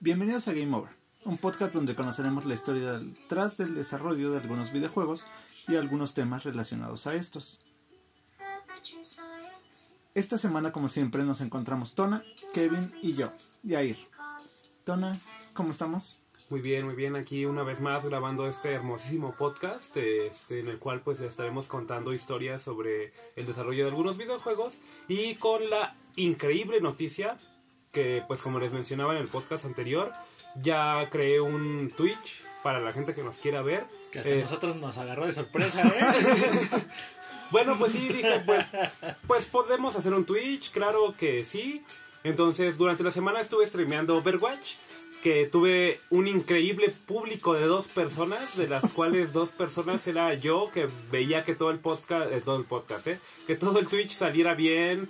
Bienvenidos a Game Over, un podcast donde conoceremos la historia detrás del desarrollo de algunos videojuegos y algunos temas relacionados a estos. Esta semana, como siempre, nos encontramos Tona, Kevin y yo, Yair. Tona, ¿cómo estamos? Muy bien, muy bien. Aquí una vez más grabando este hermosísimo podcast este, en el cual pues estaremos contando historias sobre el desarrollo de algunos videojuegos y con la increíble noticia que pues como les mencionaba en el podcast anterior ya creé un Twitch para la gente que nos quiera ver. Que hasta Eh, nosotros nos agarró de sorpresa, ¿eh? Bueno, pues sí, dije, pues, pues podemos hacer un Twitch, claro que sí. Entonces, durante la semana estuve streameando Overwatch, que tuve un increíble público de dos personas, de las cuales dos personas era yo, que veía que todo el podcast, eh, todo el podcast, eh, que todo el Twitch saliera bien,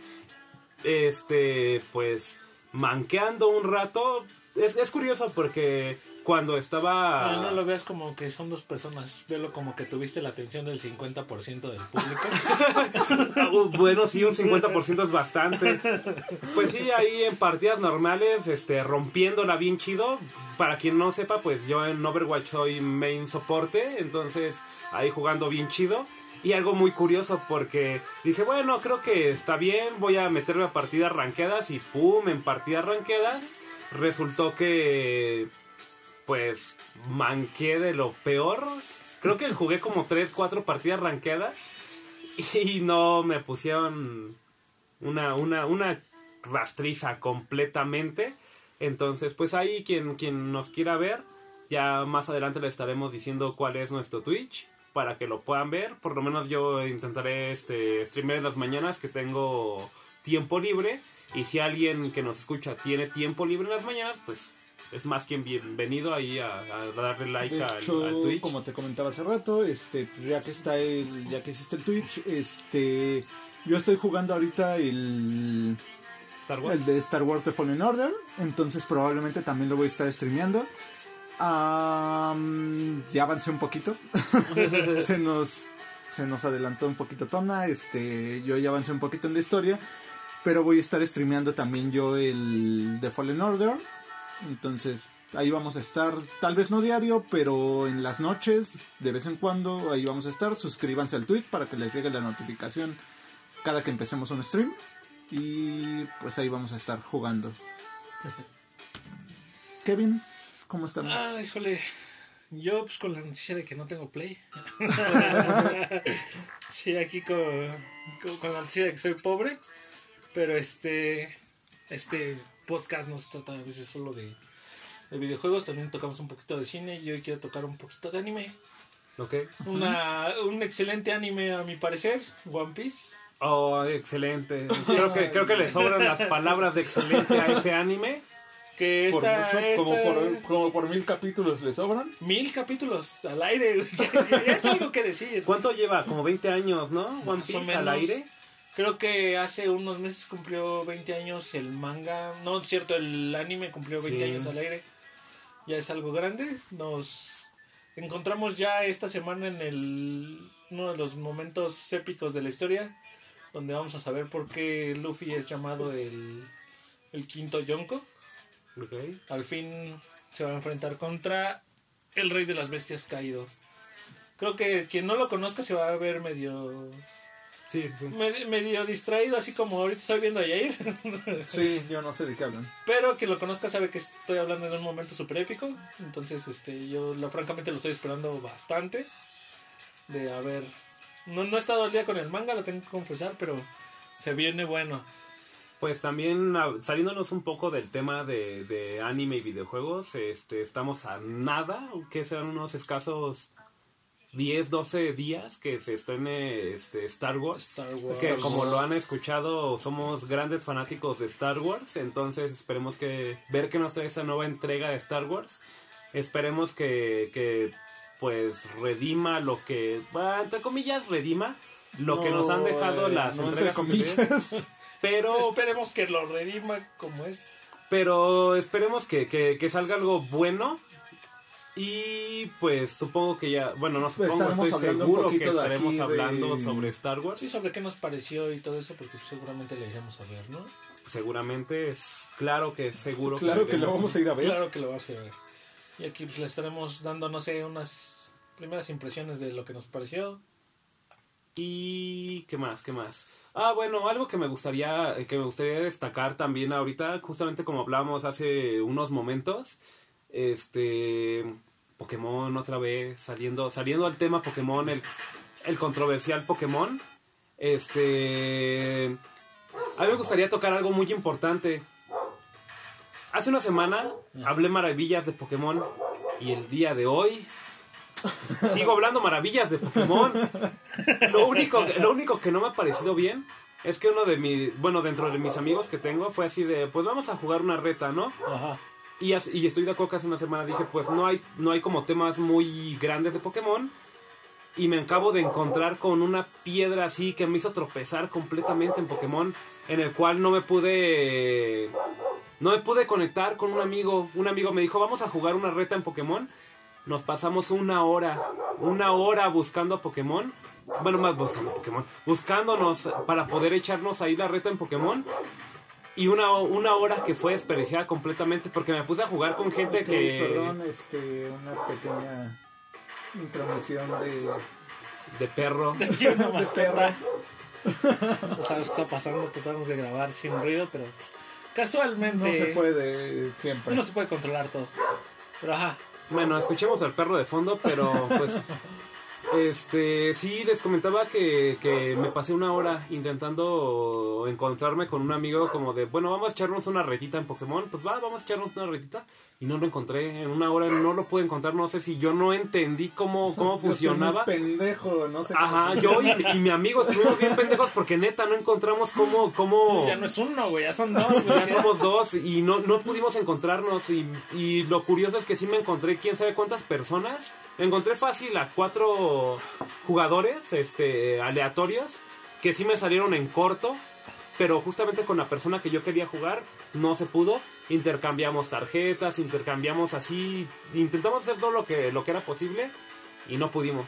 este, pues, manqueando un rato. Es, es curioso porque cuando estaba... Ah, No, no lo veas como que son dos personas. Velo como que tuviste la atención del 50% del público. Uh, Bueno, sí, un 50% es bastante. Pues sí, ahí en partidas normales, este, rompiéndola bien chido. Para quien no sepa, pues yo en Overwatch soy main soporte, entonces ahí jugando bien chido. Y algo muy curioso porque dije, bueno, creo que está bien, voy a meterme a partidas ranqueadas y pum, en partidas ranqueadas resultó que pues manqué de lo peor. Creo que jugué como 3, 4 partidas ranqueadas y no me pusieron una, una, una rastriza completamente. Entonces, pues ahí quien, quien nos quiera ver, ya más adelante le estaremos diciendo cuál es nuestro Twitch para que lo puedan ver. Por lo menos yo intentaré este streamer en las mañanas que tengo tiempo libre. Y si alguien que nos escucha tiene tiempo libre en las mañanas, pues es más que bienvenido ahí a, a darle like De al, hecho, al Twitch. como te comentaba hace rato, este, pues, ya que está el, ya que hiciste el Twitch, este, yo estoy jugando ahorita el, Star Wars. el de Star Wars The Fallen Order, entonces probablemente también lo voy a estar streameando. Am, ya avancé un poquito, se nos, se nos adelantó un poquito Tona, este, yo ya avancé un poquito en la historia, pero voy a estar streameando también yo el The Fallen Order, entonces ahí vamos a estar, tal vez no diario, pero en las noches, de vez en cuando, ahí vamos a estar. Suscríbanse al tweet para que les llegue la notificación cada que empecemos un stream. Y pues ahí vamos a estar jugando. Kevin, ¿cómo estamos? ah, híjole. Yo, pues con la noticia de que no tengo play. sí, aquí con, con, con la noticia de que soy pobre. Pero este. Este podcast no se trata a veces solo de, de videojuegos. También tocamos un poquito de cine. Y hoy quiero tocar un poquito de anime. Ok. Una, un excelente anime, a mi parecer. One Piece. Oh, excelente. Creo que, creo que le sobran las palabras de excelente a ese anime. Que Por esta, como, por, como por mil capítulos le sobran. Mil capítulos al aire. Ya, ya- es algo que decir. ¿Cuánto lleva? Como 20 años, ¿no? One Piece al aire. Creo que hace unos meses cumplió 20 años el manga. No, es cierto, el anime cumplió 20 Sí. años al aire. Ya es algo grande. Nos encontramos ya esta semana en el uno de los momentos épicos de la historia. Donde vamos a saber por qué Luffy es llamado el, el quinto Yonko. Ok. Al fin se va a enfrentar contra el rey de las bestias caído. Creo que quien no lo conozca se va a ver medio Sí, sí. medio, medio distraído, así como ahorita estoy viendo a Yair. Sí, yo no sé de qué hablan. Pero quien lo conozca sabe que estoy hablando de un momento súper épico. Entonces, este, yo lo, francamente lo estoy esperando bastante. De haber. No, no he estado al día con el manga, lo tengo que confesar, pero se viene bueno. Pues también saliéndonos un poco del tema de, de anime y videojuegos, este, estamos a nada, que serán unos escasos 10, 12 días que se estrene este, Star Wars. Star Wars. Que como lo han escuchado, somos grandes fanáticos de Star Wars, entonces esperemos que ver que nos trae esta nueva entrega de Star Wars. Esperemos que, que pues redima lo que, bueno, entre comillas, redima lo que nos han dejado las no, entre entregas anteriores. Pero, Esperemos que lo redima como es. pero esperemos que, que, que salga algo bueno. Y pues supongo que ya, bueno, no Pues supongo, estaremos estoy seguro que estaremos de- hablando sobre Star Wars. Sí, sobre qué nos pareció y todo eso, porque pues, seguramente le iremos a ver, ¿no? Seguramente es claro que seguro Claro que lo vamos a ir a ver. Claro que lo vas a ver. Y aquí pues le estaremos dando, no sé, unas primeras impresiones de lo que nos pareció. Y qué más, qué más. Ah, bueno, algo que me gustaría que me gustaría destacar también ahorita, justamente como hablábamos hace unos momentos, este Pokémon otra vez saliendo saliendo al tema Pokémon, el, el controversial Pokémon. Este a mí me gustaría tocar algo muy importante. Hace una semana hablé maravillas de Pokémon y el día de hoy sigo hablando maravillas de Pokémon. Lo único, que- lo único que no me ha parecido bien es que uno de mis, bueno, dentro de mis amigos que tengo fue así de, pues vamos a jugar una reta, ¿no? Ajá. Y, estoy de acuerdo que hace una semana dije, pues no hay, no hay como temas muy grandes de Pokémon. Y me acabo de encontrar con una piedra así que me hizo tropezar completamente en Pokémon. En el cual no me pude... No me pude conectar con un amigo. Un amigo me dijo, vamos a jugar una reta en Pokémon. Nos pasamos una hora, una hora buscando a Pokémon. Bueno, más buscando a Pokémon. Buscándonos para poder echarnos ahí la reta en Pokémon. Y una, una hora que fue desperdiciada completamente porque me puse a jugar con gente que... Perdón, este, una pequeña intromisión de, De perro. Aquí una de mascota. perra. No sabes qué está pasando, tratamos de grabar sin ruido, pero pues, casualmente No se puede siempre. no se puede controlar todo. Pero ajá, Bueno, escuchemos al perro de fondo, pero pues... Este, sí, les comentaba que, que me pasé una hora intentando encontrarme con un amigo como de, bueno, vamos a echarnos una retita en Pokémon, pues va, vamos a echarnos una retita y no lo encontré, en una hora no lo pude encontrar, no sé si yo no entendí cómo, cómo funcionaba. pendejo, no sé. Ajá, yo y, y mi amigo estuvimos bien pendejos porque neta no encontramos cómo, cómo... ya no es uno, güey, ya son dos. Ya somos dos y no, no pudimos encontrarnos y, y lo curioso es que sí me encontré quién sabe cuántas personas. Encontré fácil a cuatro jugadores este, aleatorios que sí me salieron en corto, pero justamente con la persona que yo quería jugar no se pudo. Intercambiamos tarjetas, intercambiamos así, intentamos hacer todo lo que, lo que era posible y no pudimos.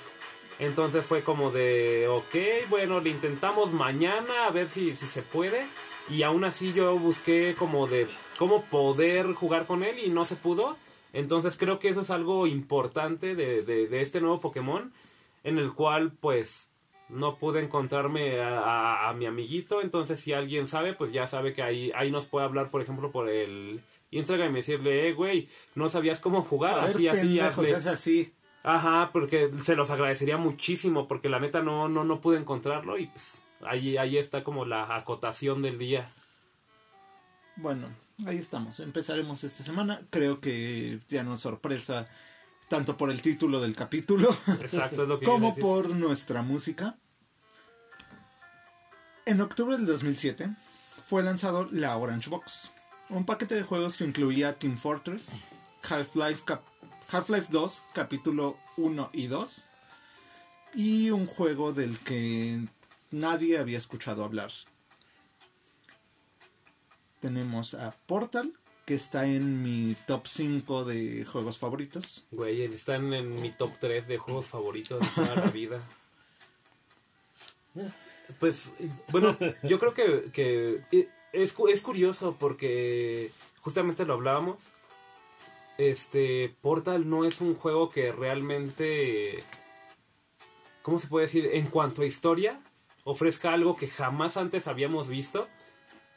Entonces fue como de, ok, bueno, le intentamos mañana a ver si, si se puede. Y aún así yo busqué como de cómo poder jugar con él y no se pudo. Entonces creo que eso es algo importante de, de, de este nuevo Pokémon. En el cual pues no pude encontrarme a, a- a mi amiguito. Entonces si alguien sabe pues ya sabe que ahí, ahí nos puede hablar por ejemplo por el Instagram y decirle, eh, güey, no sabías cómo jugar. A ver, así, así, pendejo, hazle". se hace así. Ajá, porque se los agradecería muchísimo, porque la neta no, no, no pude encontrarlo y pues ahí, ahí está como la acotación del día. Bueno, ahí estamos. Empezaremos esta semana. Creo que ya no es sorpresa tanto por el título del capítulo Exacto, es lo que iba a como por nuestra música. En octubre del 2007 fue lanzado la Orange Box, un paquete de juegos que incluía Team Fortress, Half-Life Half-Life 2, capítulo 1 y 2, y un juego del que nadie había escuchado hablar. Tenemos a Portal, que está en mi top 5 de juegos favoritos. Güey, están en mi top 3 de juegos favoritos de toda la vida. Pues, bueno, yo creo que, que es, es curioso porque justamente lo hablábamos. Este, Portal no es un juego que realmente, ¿cómo se puede decir? En cuanto a historia, ofrezca algo que jamás antes habíamos visto.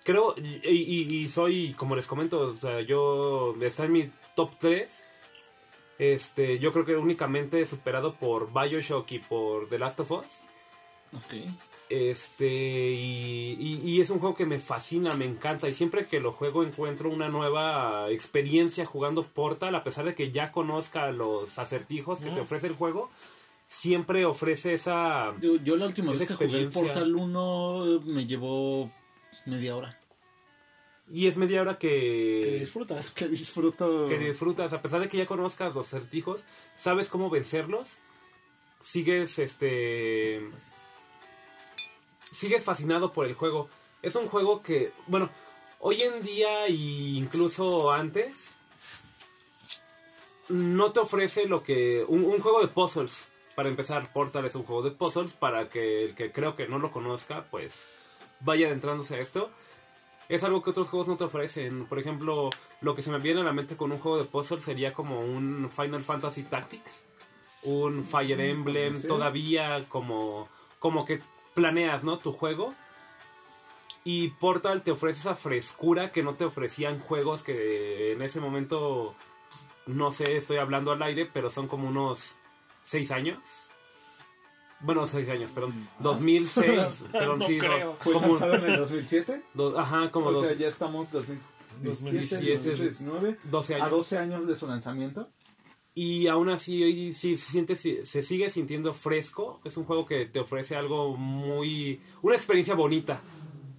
Creo, y, y- y soy, como les comento, o sea, yo, está en mi top 3. Este, yo creo que únicamente superado por Bioshock y por The Last of Us. Ok. Este, y, y- y es un juego que me fascina, me encanta. Y siempre que lo juego encuentro una nueva experiencia jugando Portal, a pesar de que ya conozca los acertijos que te ofrece el juego. Siempre ofrece esa. Yo, yo la última Esa vez que jugué el. Portal 1 me llevó media hora. Y es media hora que que, disfrutas. Que disfruto. que disfrutas. A pesar de que ya conozcas los acertijos, sabes cómo vencerlos. Sigues este. Sigues fascinado por el juego. Es un juego que, bueno, hoy en día e incluso antes, no te ofrece lo que... Un, un juego de puzzles. Para empezar, Portal es un juego de puzzles. Para que el que creo que no lo conozca, pues vaya adentrándose a esto. Es algo que otros juegos no te ofrecen. Por ejemplo, lo que se me viene a la mente con un juego de puzzles sería como un Final Fantasy Tactics. Un Fire Emblem. sí. Todavía como, como que planeas, ¿no? Tu juego. Y Portal te ofrece esa frescura que no te ofrecían juegos que en ese momento, no sé, estoy hablando al aire, pero son como unos 6 años. Bueno, 6 años, perdón. 2006. perdón, No sí, creo. ¿Fue como, lanzado en el 2007? do- ajá, como O dos- sea, ya estamos 2017, 2017, 2019. 12 A años. 12 años de su lanzamiento. Y aún así hoy sí se siente se sigue sintiendo fresco. Es un juego que te ofrece algo muy una experiencia bonita.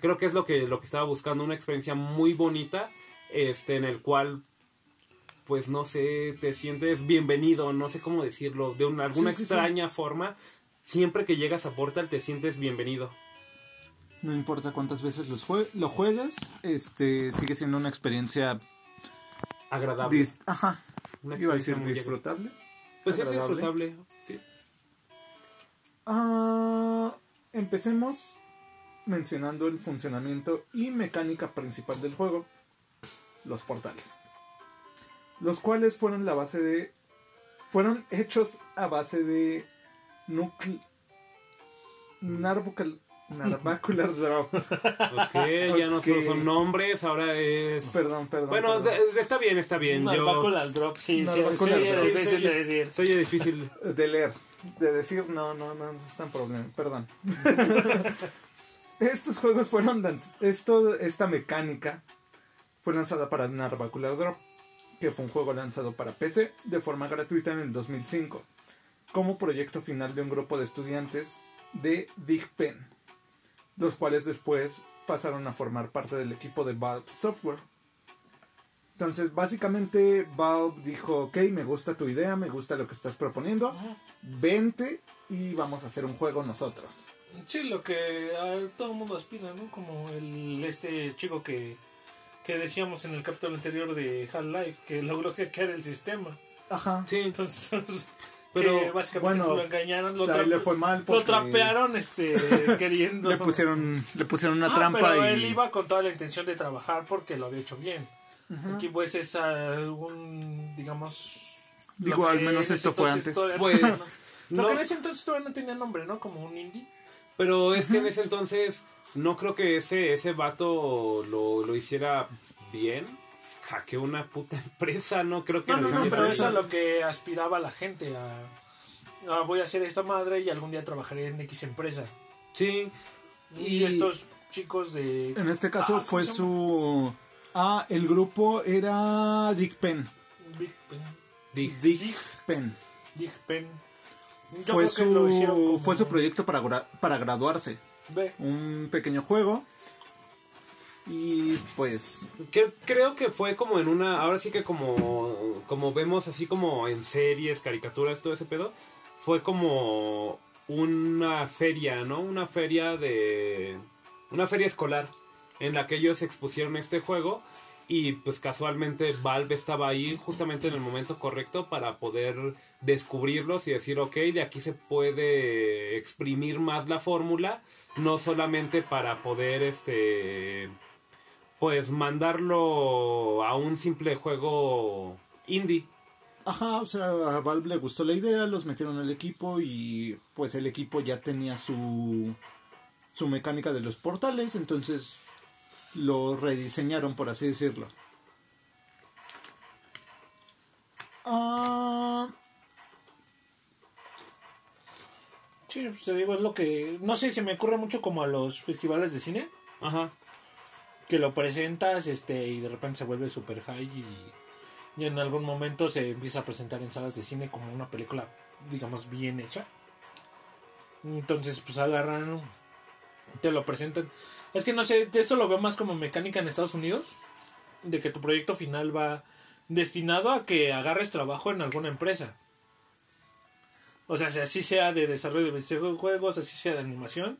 Creo que es lo que lo que estaba buscando, una experiencia muy bonita este en el cual pues no sé, te sientes bienvenido, no sé cómo decirlo, de una, alguna Sí, sí, sí. extraña forma. Siempre que llegas a Portal te sientes bienvenido. No importa cuántas veces los jue- lo juegues, este sigue siendo una experiencia Agradable. dis- ajá, Una iba a decir disfrutable. Pues es agradable. disfrutable. Sí. Ah, empecemos mencionando el funcionamiento y mecánica principal del juego, los portales, los cuales fueron la base de fueron hechos a base de núcleo Narvacular Narvacular Drop. Ok, ya no solo son nombres, ahora es... Perdón, perdón. Bueno, perdón. está bien, está bien. Narvacular drop, sí, sí, Narvacular sí, es drop. difícil de decir. soy difícil. de leer, de decir no, no, no, no está en problema, perdón. Estos juegos fueron esto, esta mecánica fue lanzada para Narvacular Drop, que fue un juego lanzado para PC de forma gratuita en el 2005, como proyecto final de un grupo de estudiantes de Big Pen, los cuales después pasaron a formar parte del equipo de Valve Software. Entonces, básicamente, Valve dijo, ok, me gusta tu idea, me gusta lo que estás proponiendo, vente y vamos a hacer un juego nosotros. Sí, lo que a todo el mundo aspira, ¿no? Como el este chico que, que decíamos en el capítulo anterior de Half-Life, que logró hackear el sistema. Ajá. Sí, Entonces, Pero, que básicamente bueno, lo engañaron, lo, o sea, le fue mal lo porque trapearon este, queriendo. le pusieron, le pusieron una Ah, trampa pero y... él iba con toda la intención de trabajar porque lo había hecho bien. Aquí pues es algún, digamos... Digo, lo al menos en esto fue antes. Pues, no- Lo no, que en ese entonces todavía no tenía nombre, ¿no? Como un indie. pero es que en ese entonces no creo que ese, ese vato lo, lo hiciera bien. Hackeó una puta empresa, no creo que No, no, lo no, pero eso es a lo que aspiraba la gente a... a, voy a hacer esta madre y algún día trabajaré en X empresa. Sí, Y, Y- estos chicos de... En este caso Ah, fue ¿cómo se su... Ah, el grupo era Dick Pen. Big Pen. di- Dick Pen. Big Pen. Yo Fue creo que lo hicieron su, como- fue su proyecto para, gra- para graduarse. Ve. Un pequeño juego. Y pues... que- creo que fue como en una, ahora sí que como, como vemos así como en series, caricaturas, todo ese pedo, fue como una feria, ¿no? Una feria de, una feria escolar en la que ellos expusieron este juego y pues casualmente Valve estaba ahí justamente en el momento correcto para poder descubrirlos y decir, ok, de aquí se puede exprimir más la fórmula, no solamente para poder este pues mandarlo a un simple juego indie. Ajá, o sea, a Valve le gustó la idea, los metieron al equipo y pues el equipo ya tenía su su mecánica de los portales, entonces lo rediseñaron por así decirlo. Ah, Sí, pues te digo, es lo que... No sé, se me ocurre mucho como a los festivales de cine. Ajá. Que lo presentas este y de repente se vuelve super high y, y en algún momento se empieza a presentar en salas de cine como una película digamos bien hecha. Entonces pues agarran te lo presentan. Es que no sé esto lo veo más como mecánica en Estados Unidos de que tu proyecto final va destinado a que agarres trabajo en alguna empresa. O sea si así sea de desarrollo de videojuegos así sea de animación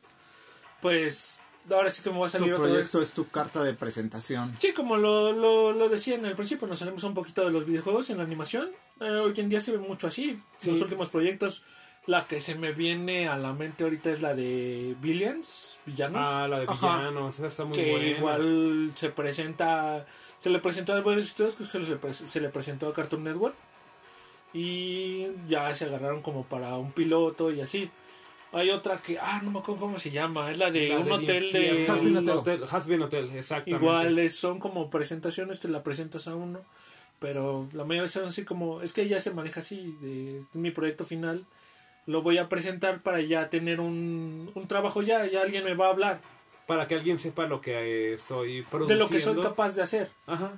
pues ahora sí que me va a tu salir otra vez proyecto es tu carta de presentación. Sí, como lo, lo, lo decía en el principio, nos salimos un poquito de los videojuegos en la animación Eh, hoy en día se ve mucho así. Sí. Los últimos proyectos, la que se me viene a la mente ahorita es la de Billions, Villanos. Ah, la de villanos, esa está muy que buena. igual se presenta, se le presentó a varios estudios, que se le, pre- se le presentó a Cartoon Network. Y ya se agarraron como para un piloto y así. Hay otra que, ah, no me acuerdo cómo se llama, es la de La un hotel de... infierno, Has Been un Hotel. Has Been Hotel, exactamente. Igual son como presentaciones, te la presentas a uno, pero la mayoría son así como, es que ya se maneja así, de mi proyecto final, lo voy a presentar para ya tener un, un trabajo ya, ya alguien me va a hablar Para que alguien sepa lo que estoy de produciendo. lo que soy capaz de hacer. Ajá.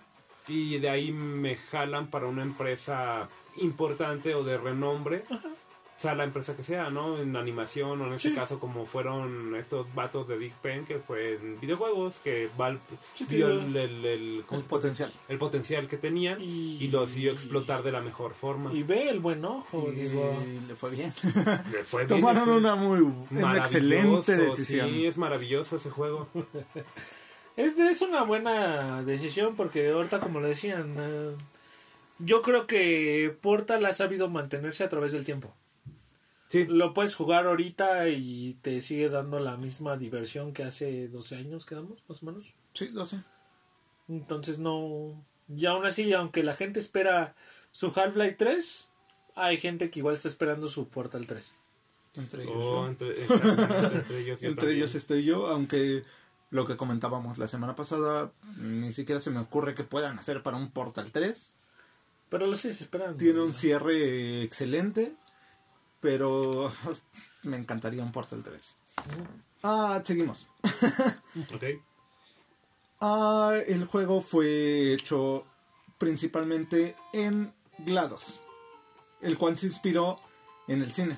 Y de ahí me jalan para una empresa importante o de renombre. O sea, la empresa que sea, ¿no? En animación o en este Sí. caso como fueron estos vatos de Big Pen que fue en videojuegos que Valve Sí, vio tío. el, el, el- ¿cómo El se- potencial. el potencial que tenían Y- y, lo decidió explotar de la mejor forma. Y ve el buen ojo, Y digo, le fue bien. Le fue bien, Tomaron una muy una excelente decisión. Sí, es maravilloso ese juego. Es, es una buena decisión porque ahorita como le decían, eh, yo creo que Portal ha sabido mantenerse a través del tiempo. Sí, Lo puedes jugar ahorita y te sigue dando la misma diversión que hace 12 años quedamos, más o menos. Sí, lo sé. Entonces no... Y aún así, aunque la gente espera su Half-Life 3, hay gente que igual está esperando su Portal 3. Entre ellos. Oh, entre, exactamente, entre ellos, yo Entre también. ellos estoy yo, aunque lo que comentábamos la semana pasada, ni siquiera se me ocurre que puedan hacer para un Portal 3. Pero lo sigues esperando. Tiene un cierre excelente, pero me encantaría un Portal 3. Ah, seguimos. Ok. Ah, el juego fue hecho principalmente en GLaDOS, el cual se inspiró en el cine,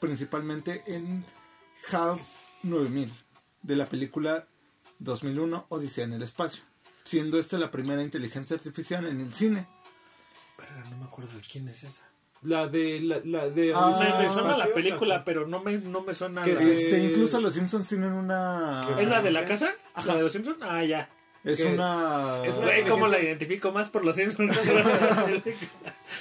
principalmente en HAL 9000, de la película 2001 Odisea en el espacio, siendo esta la primera inteligencia artificial en el cine. Pero no me acuerdo de quién es esa. La de. La, la de Ah, me, me suena la Espacio, película, pero no me, no me suena Que la... Eh, Este, incluso los Simpsons tienen una... ¿Es la de la casa? Ajá. ¿La de los Simpsons? Ah, ya. Es que- una... es una- Güey, ¿cómo la identifico más por los Simpsons?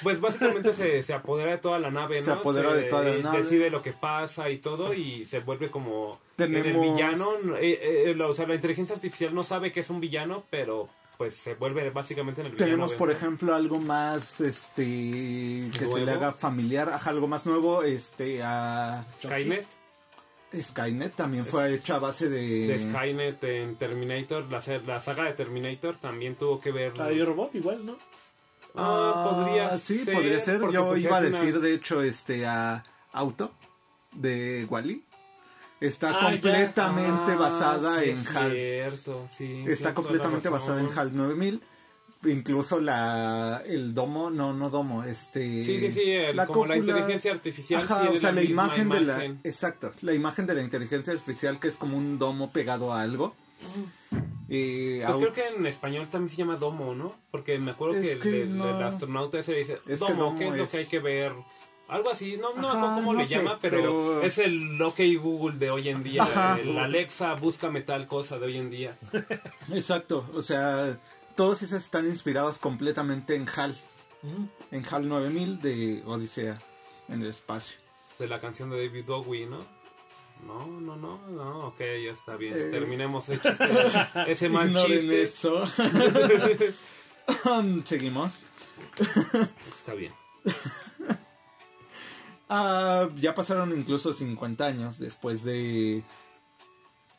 Pues básicamente se, se apodera de toda la nave, ¿no? Se apodera de toda la y nave. Decide lo que pasa y todo y se vuelve como en el Tenemos- villano. eh, eh, la- o sea, la inteligencia artificial no sabe que es un villano, pero pues se vuelve básicamente en el villano. Tenemos, por ejemplo, algo más, este, que se le haga familiar, ajá, algo más nuevo, este, a Skynet. Skynet también fue hecha a base de... De Skynet en Terminator, la, la saga de Terminator también tuvo que ver. La de Yo Robot igual, ¿no? Ah, podría sí, ser, podría ser. Yo pues, iba a una- decir, de hecho, este, a Auto de Wally. Está Ah, completamente Ah, basada sí, en es HAL. Cierto, sí. Está la completamente basada en. HAL 9000. Incluso la el domo, no, no domo, este... Sí, sí, sí, el- como la inteligencia artificial Ajá, tiene o sea, la, la, imagen, de la... Exacto, la imagen de la inteligencia artificial que es como un domo pegado a algo. Y Pues au- creo que en español también se llama domo, ¿no? Porque me acuerdo Es que, el, que el- no. el astronauta ese dice, Es que domo, domo ¿qué es lo que hay que ver? Algo así, no, no Ajá, cómo no le sé, llama, pero, pero- es el OK Google de hoy en día. Ajá. El Alexa, búscame tal cosa de hoy en día. Exacto, o sea, todos esos están inspirados completamente en HAL. En HAL 9000 de Odisea en el espacio. De la canción de David Bowie, ¿no? No, no, no, no, ok, ya está bien. Eh. Terminemos ese, chiste, ese mal chiste. eso. Seguimos. Está bien. Ah, ya pasaron incluso 50 años después de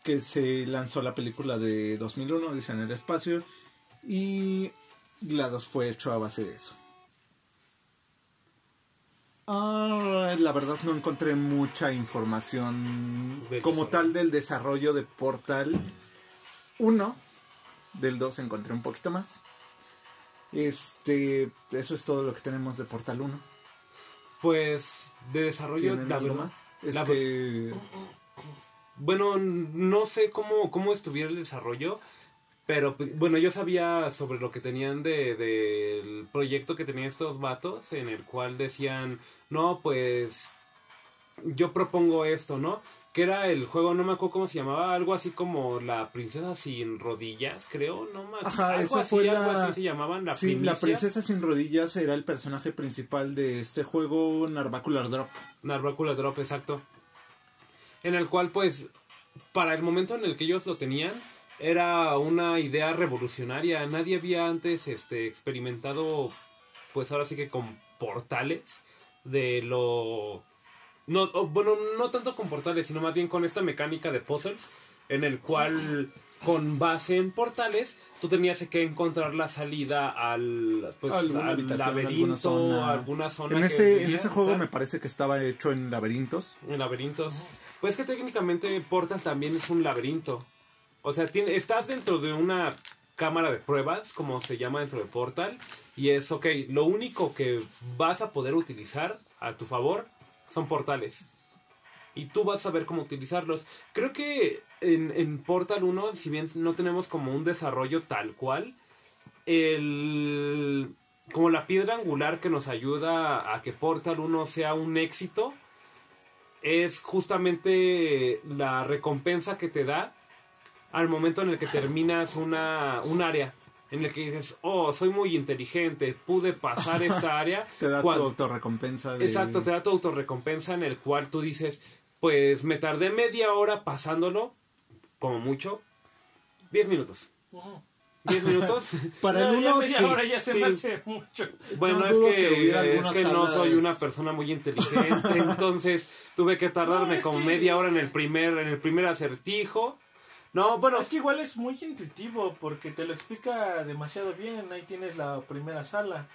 que se lanzó la película de 2001, Dice en el espacio, y GLaDOS fue hecho a base de eso. Ah, la verdad no encontré mucha información como tal del desarrollo de Portal 1. Del 2 encontré un poquito más. Este, eso es todo lo que tenemos de Portal 1. Pues de desarrollo, ¿Tienen la verdad- más? Es la- que Bueno, no sé cómo, cómo estuviera el desarrollo, pero pues, bueno, yo sabía sobre lo que tenían de, del proyecto que tenían estos vatos, en el cual decían, no, pues yo propongo esto, ¿no? Que era el juego, no me acuerdo cómo se llamaba, algo así como la princesa sin rodillas, creo, no me acuerdo. Ajá, algo esa así, fue algo la- así se llamaban, la sí, primicia. la princesa sin rodillas era el personaje principal de este juego Narvacular Drop. Narvácula Drop, exacto. En el cual, pues, para el momento en el que ellos lo tenían, era una idea revolucionaria. Nadie había antes este, experimentado, pues ahora sí que con portales de lo... No, o, bueno, no tanto con portales, sino más bien con esta mecánica de puzzles, en el cual, con base en portales, tú tenías que encontrar la salida al, pues, Alguna al alguna laberinto, zona. alguna zona. En que ese, en debía ese juego estar me parece que estaba hecho en laberintos. en laberintos. Pues que técnicamente Portal también es un laberinto. O sea, tiene, estás dentro de una cámara de pruebas, como se llama dentro de Portal, y es, ok, lo único que vas a poder utilizar a tu favor son portales. Y tú vas a saber cómo utilizarlos. Creo que en, en Portal 1, si bien no tenemos como un desarrollo tal cual, el, como la piedra angular que nos ayuda a que Portal 1 sea un éxito es justamente la recompensa que te da al momento en el que terminas una, un área. En el que dices, oh, soy muy inteligente, pude pasar esta área. Te da tu autorrecompensa. De... Exacto, te da tu autorrecompensa en el cual tú dices, pues me tardé media hora pasándolo, como mucho, 10 minutos. Ujú. 10 minutos. Para No, el ya uno, media sí. hora ya se sí. me hace mucho. Bueno, No es que, que hubiera es algunas que no soy una persona muy inteligente, entonces tuve que tardarme No, como que- media hora en el primer en el primer acertijo. No, bueno, Es que igual es muy intuitivo porque te lo explica demasiado bien. Ahí tienes la primera sala.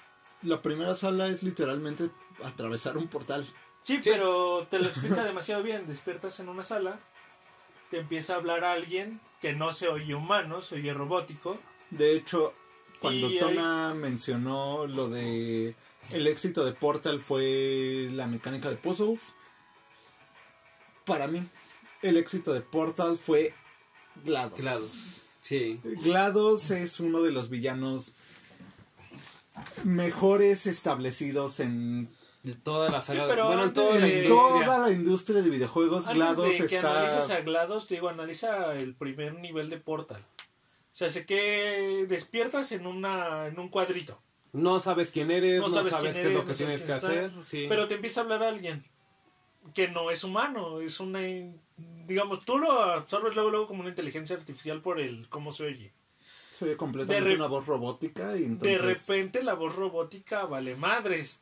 La primera sala es literalmente atravesar un portal. Sí, pero te lo explica demasiado bien. Despiertas en una sala, te empieza a hablar alguien que no se oye humano, se oye robótico. De hecho, cuando Y ahí- Tona mencionó lo de el éxito de Portal fue la mecánica de puzzles, para mí el éxito de Portal fue GLaDOS. claro. Sí. GLaDOS es uno de los villanos mejores establecidos en De toda la saga, Sí, pero bueno, en antes toda la toda la industria de videojuegos. Antes GLaDOS de que está analices a GLaDOS, te digo, analiza el primer nivel de Portal. O sea, sé que despiertas en una en un cuadrito. No sabes quién eres, No no, sabes sabes, quién qué es lo que no tienes que hacer. sí. Pero te empieza a hablar alguien que no es humano, es una in- digamos, tú lo absorbes luego luego como una inteligencia artificial por el cómo se oye. se ve completamente de una voz robótica y entonces De repente la voz robótica vale madres.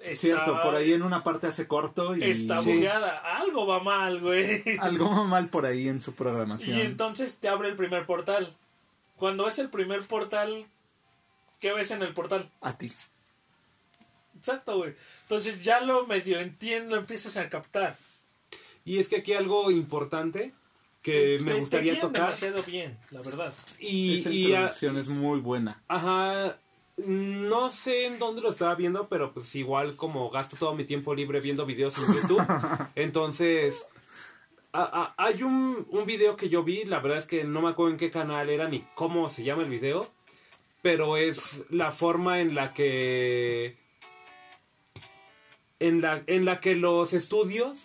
Está, cierto, por ahí en una parte hace corto y está Sí. bugueada, algo va mal, güey. algo va mal por ahí en su Y programación. entonces te abre el primer portal. Cuando ves el primer portal, ¿qué ves en el portal? A ti. Exacto, güey. Entonces ya lo medio entiendo, lo empiezas a captar. Y es que aquí algo importante que Te- me te gustaría guían tocar demasiado bien, la verdad. y, Esa y, introducción es muy buena. Ajá, no sé en dónde lo estaba viendo, pero pues igual como gasto todo mi tiempo libre viendo videos en YouTube, entonces a- a- hay un, un video que yo vi, la verdad es que no me acuerdo en qué canal era ni cómo se llama el video, pero es la forma en la que en la, en la que los estudios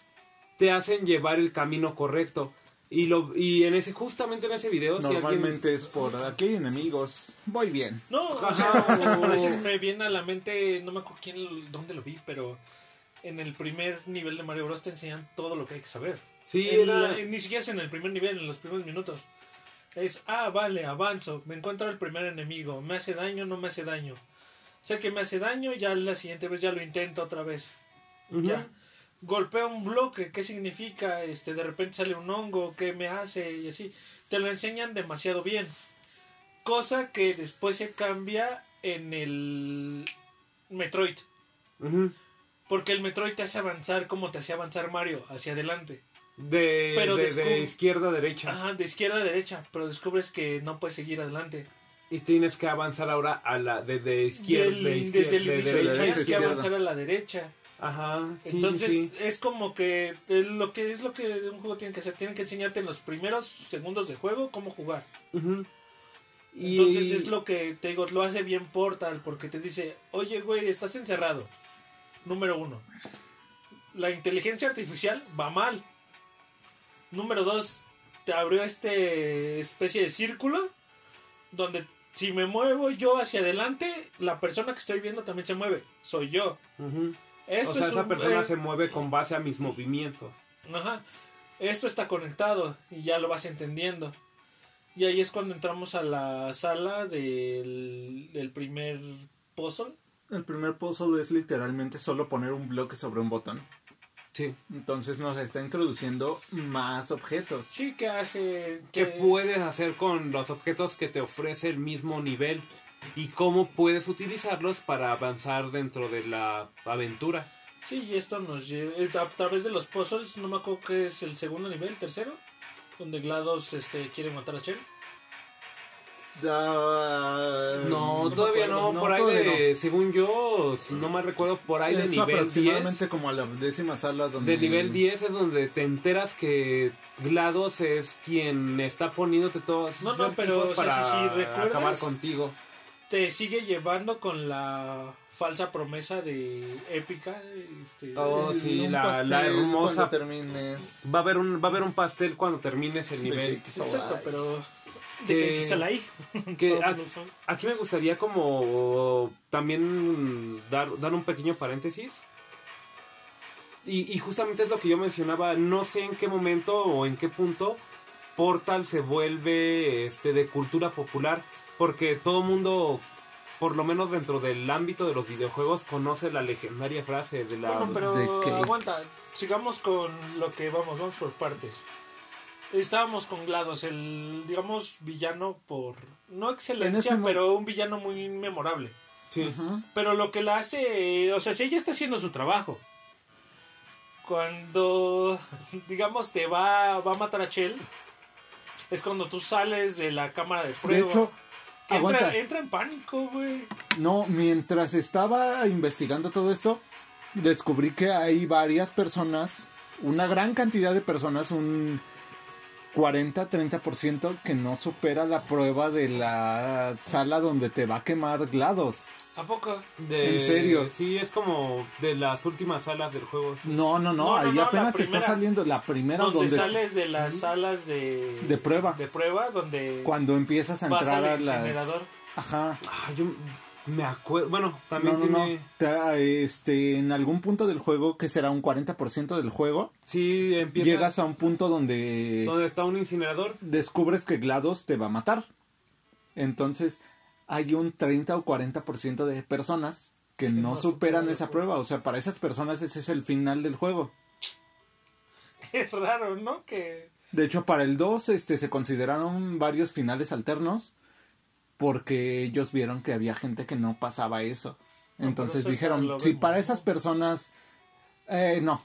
te hacen llevar el camino correcto. Y, lo, y en ese, justamente en ese video, si alguien- Normalmente es por aquí hay enemigos. Voy bien. No, o Ajá, sea, o- me viene a la mente, no me acuerdo quién, dónde lo vi, pero en el primer nivel de Mario Bros te enseñan todo lo que hay que saber. Sí, En era- la- ni siquiera es en el primer nivel, en los primeros minutos. Es, ah, vale, avanzo, me encuentro el primer enemigo, me hace daño, no me hace daño. Sé que me hace daño, ya la siguiente vez ya lo intento otra vez. Ya. Golpea un bloque, ¿qué significa? Este, de repente sale un hongo, ¿qué me hace? Y así. Te lo enseñan demasiado bien. Cosa que después se cambia en el Metroid. Porque el Metroid te hace avanzar como te hacía avanzar Mario, hacia adelante. De, Pero de, izquierda a derecha. Ajá, de izquierda a derecha, pero descubres que no puedes seguir adelante. Y tienes que avanzar ahora a la de, de izquierda. De izquierda desde el de derecha tienes que avanzar a la derecha. Ajá. sí, Entonces sí. es como que es lo que es lo que un juego tiene que hacer. Tienen que enseñarte en los primeros segundos de juego cómo jugar. Ujú. Y- Entonces es lo que te digo, lo hace bien Portal porque te dice, oye güey, estás encerrado. Número uno. La inteligencia artificial va mal. Número dos, te abrió este especie de círculo donde si me muevo yo hacia adelante, la persona que estoy viendo también se mueve. Soy yo. Ujú. Esto o sea, es esa un- persona eh, se mueve con base a mis movimientos. Ajá. Esto está conectado y ya lo vas entendiendo. Y ahí es cuando entramos a la sala del, del primer puzzle. El primer puzzle es literalmente solo poner un bloque sobre un botón. Sí. Entonces nos está introduciendo más objetos. Sí, que hace... ¿Qué que- puedes hacer con los objetos que te ofrece el mismo nivel? Y cómo puedes utilizarlos para avanzar dentro de la aventura. Sí, y esto nos lleva... eh, A través de los puzzles, no me acuerdo que es el segundo nivel, tercero. Donde GLaDOS este, quiere matar a Chen. Ah, No, me todavía no, por ahí todavía de, según yo, si no me recuerdo, por ahí de Es nivel aproximadamente 10. como a la décima sala donde... De nivel 10 es donde te enteras que GLaDOS es quien está poniéndote todos No, no, esos pero, tipos o sea, para si- si recuerdas- acabar contigo. Te sigue llevando con la falsa promesa de épica. Este, Oh, sí, la- hermosa- termines. Va a haber un va a haber un pastel cuando termines el nivel. que- Exacto, pero... De que la hay. que a-. Aquí me gustaría como también dar, dar un pequeño paréntesis. Y, y justamente es lo que yo mencionaba, no sé en qué momento o en qué punto Portal se vuelve este de cultura popular, porque todo mundo, por lo menos dentro del ámbito de los videojuegos, conoce la legendaria frase de la... Bueno, pero ¿De qué? aguanta, sigamos con lo que vamos, vamos por partes. Estábamos con GLaDOS, el, digamos, villano por... No En excelencia, pero un villano muy memorable. Sí. Pero lo que la hace, o sea, si ella está haciendo su trabajo. Cuando, digamos, te va, va a matar a Chell, es cuando tú sales de la cámara de prueba. De hecho, que entra, entra en pánico, güey. No, mientras estaba investigando todo esto, descubrí que hay varias personas, una gran cantidad de personas, un 40-30% que no supera la prueba de la sala donde te va a quemar GLaDOS. ¿A poco? De- ¿En serio? Sí, es como de las últimas salas del juego. sí. No, no, no, ahí no, apenas te está saliendo la primera donde, donde, sales de las salas de... de prueba. De prueba, donde... Cuando empiezas a entrar a las... Ajá. Ah, yo me acuerdo. Bueno, también No, no, tiene. no. Este, en algún punto del juego, que será un 40% del juego, Sí, llegas a un punto donde Donde está un incinerador. descubres que GLaDOS te va a matar. Entonces, hay un 30 o 40% de personas que no superan esa prueba. O sea, para esas personas ese es el final del juego. Qué raro, ¿no? Que... De hecho, para el 2 este, se consideraron varios finales alternos porque ellos vieron que había gente que no pasaba eso. Entonces dijeron, si para esas personas... Eh, no.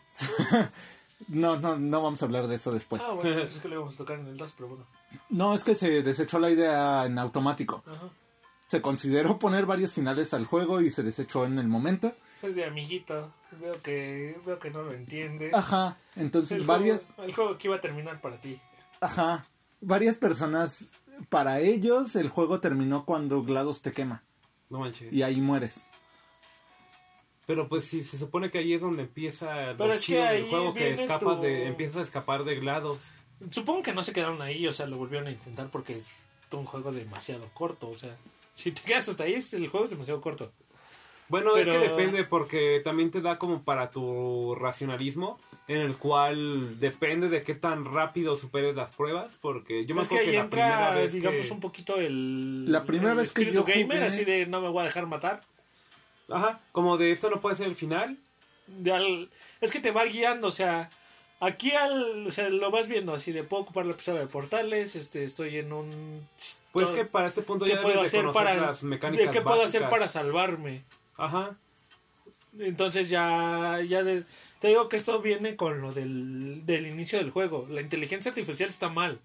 no, no, no vamos a hablar de eso después. Ah, bueno, es que lo íbamos a tocar en el 2, pero bueno. No, es que se desechó la idea en automático. Ajá. Se consideró poner varios finales al juego y se desechó en el momento. Es de amiguito. Veo que, veo que no lo entiendes. Ajá, entonces el, varias... juego, el juego que iba a terminar para ti. Ajá, varias personas... Para ellos el juego terminó cuando GLaDOS te quema No manches. y ahí mueres. Pero pues sí, se supone que ahí es donde empieza del ahí juego que escapas tu- de, empiezas a escapar de GLaDOS. Supongo que no se quedaron ahí, o sea, lo volvieron a intentar porque es un juego demasiado corto. O sea, si te quedas hasta ahí, el juego es demasiado corto. Bueno, es que depende porque también te da como para tu racionalismo en el cual depende de qué tan rápido superes las pruebas porque yo me que acuerdo ahí que, la primera entra, vez digamos, que- un poquito el. La primera el vez que espíritu yo gamer, jugué- así de no me voy a dejar matar. Ajá, como de esto no puede ser el final. De al- es que te va guiando, o sea, aquí al, o sea, lo vas viendo así de puedo ocupar la pistola de portales, este, estoy en un Pues todo- que para este punto ¿qué ya puedo hacer para las mecánicas de qué puedo hacer para salvarme. Ajá. Entonces ya ya de- te digo que esto viene con lo del, del inicio del juego. La inteligencia artificial está mal.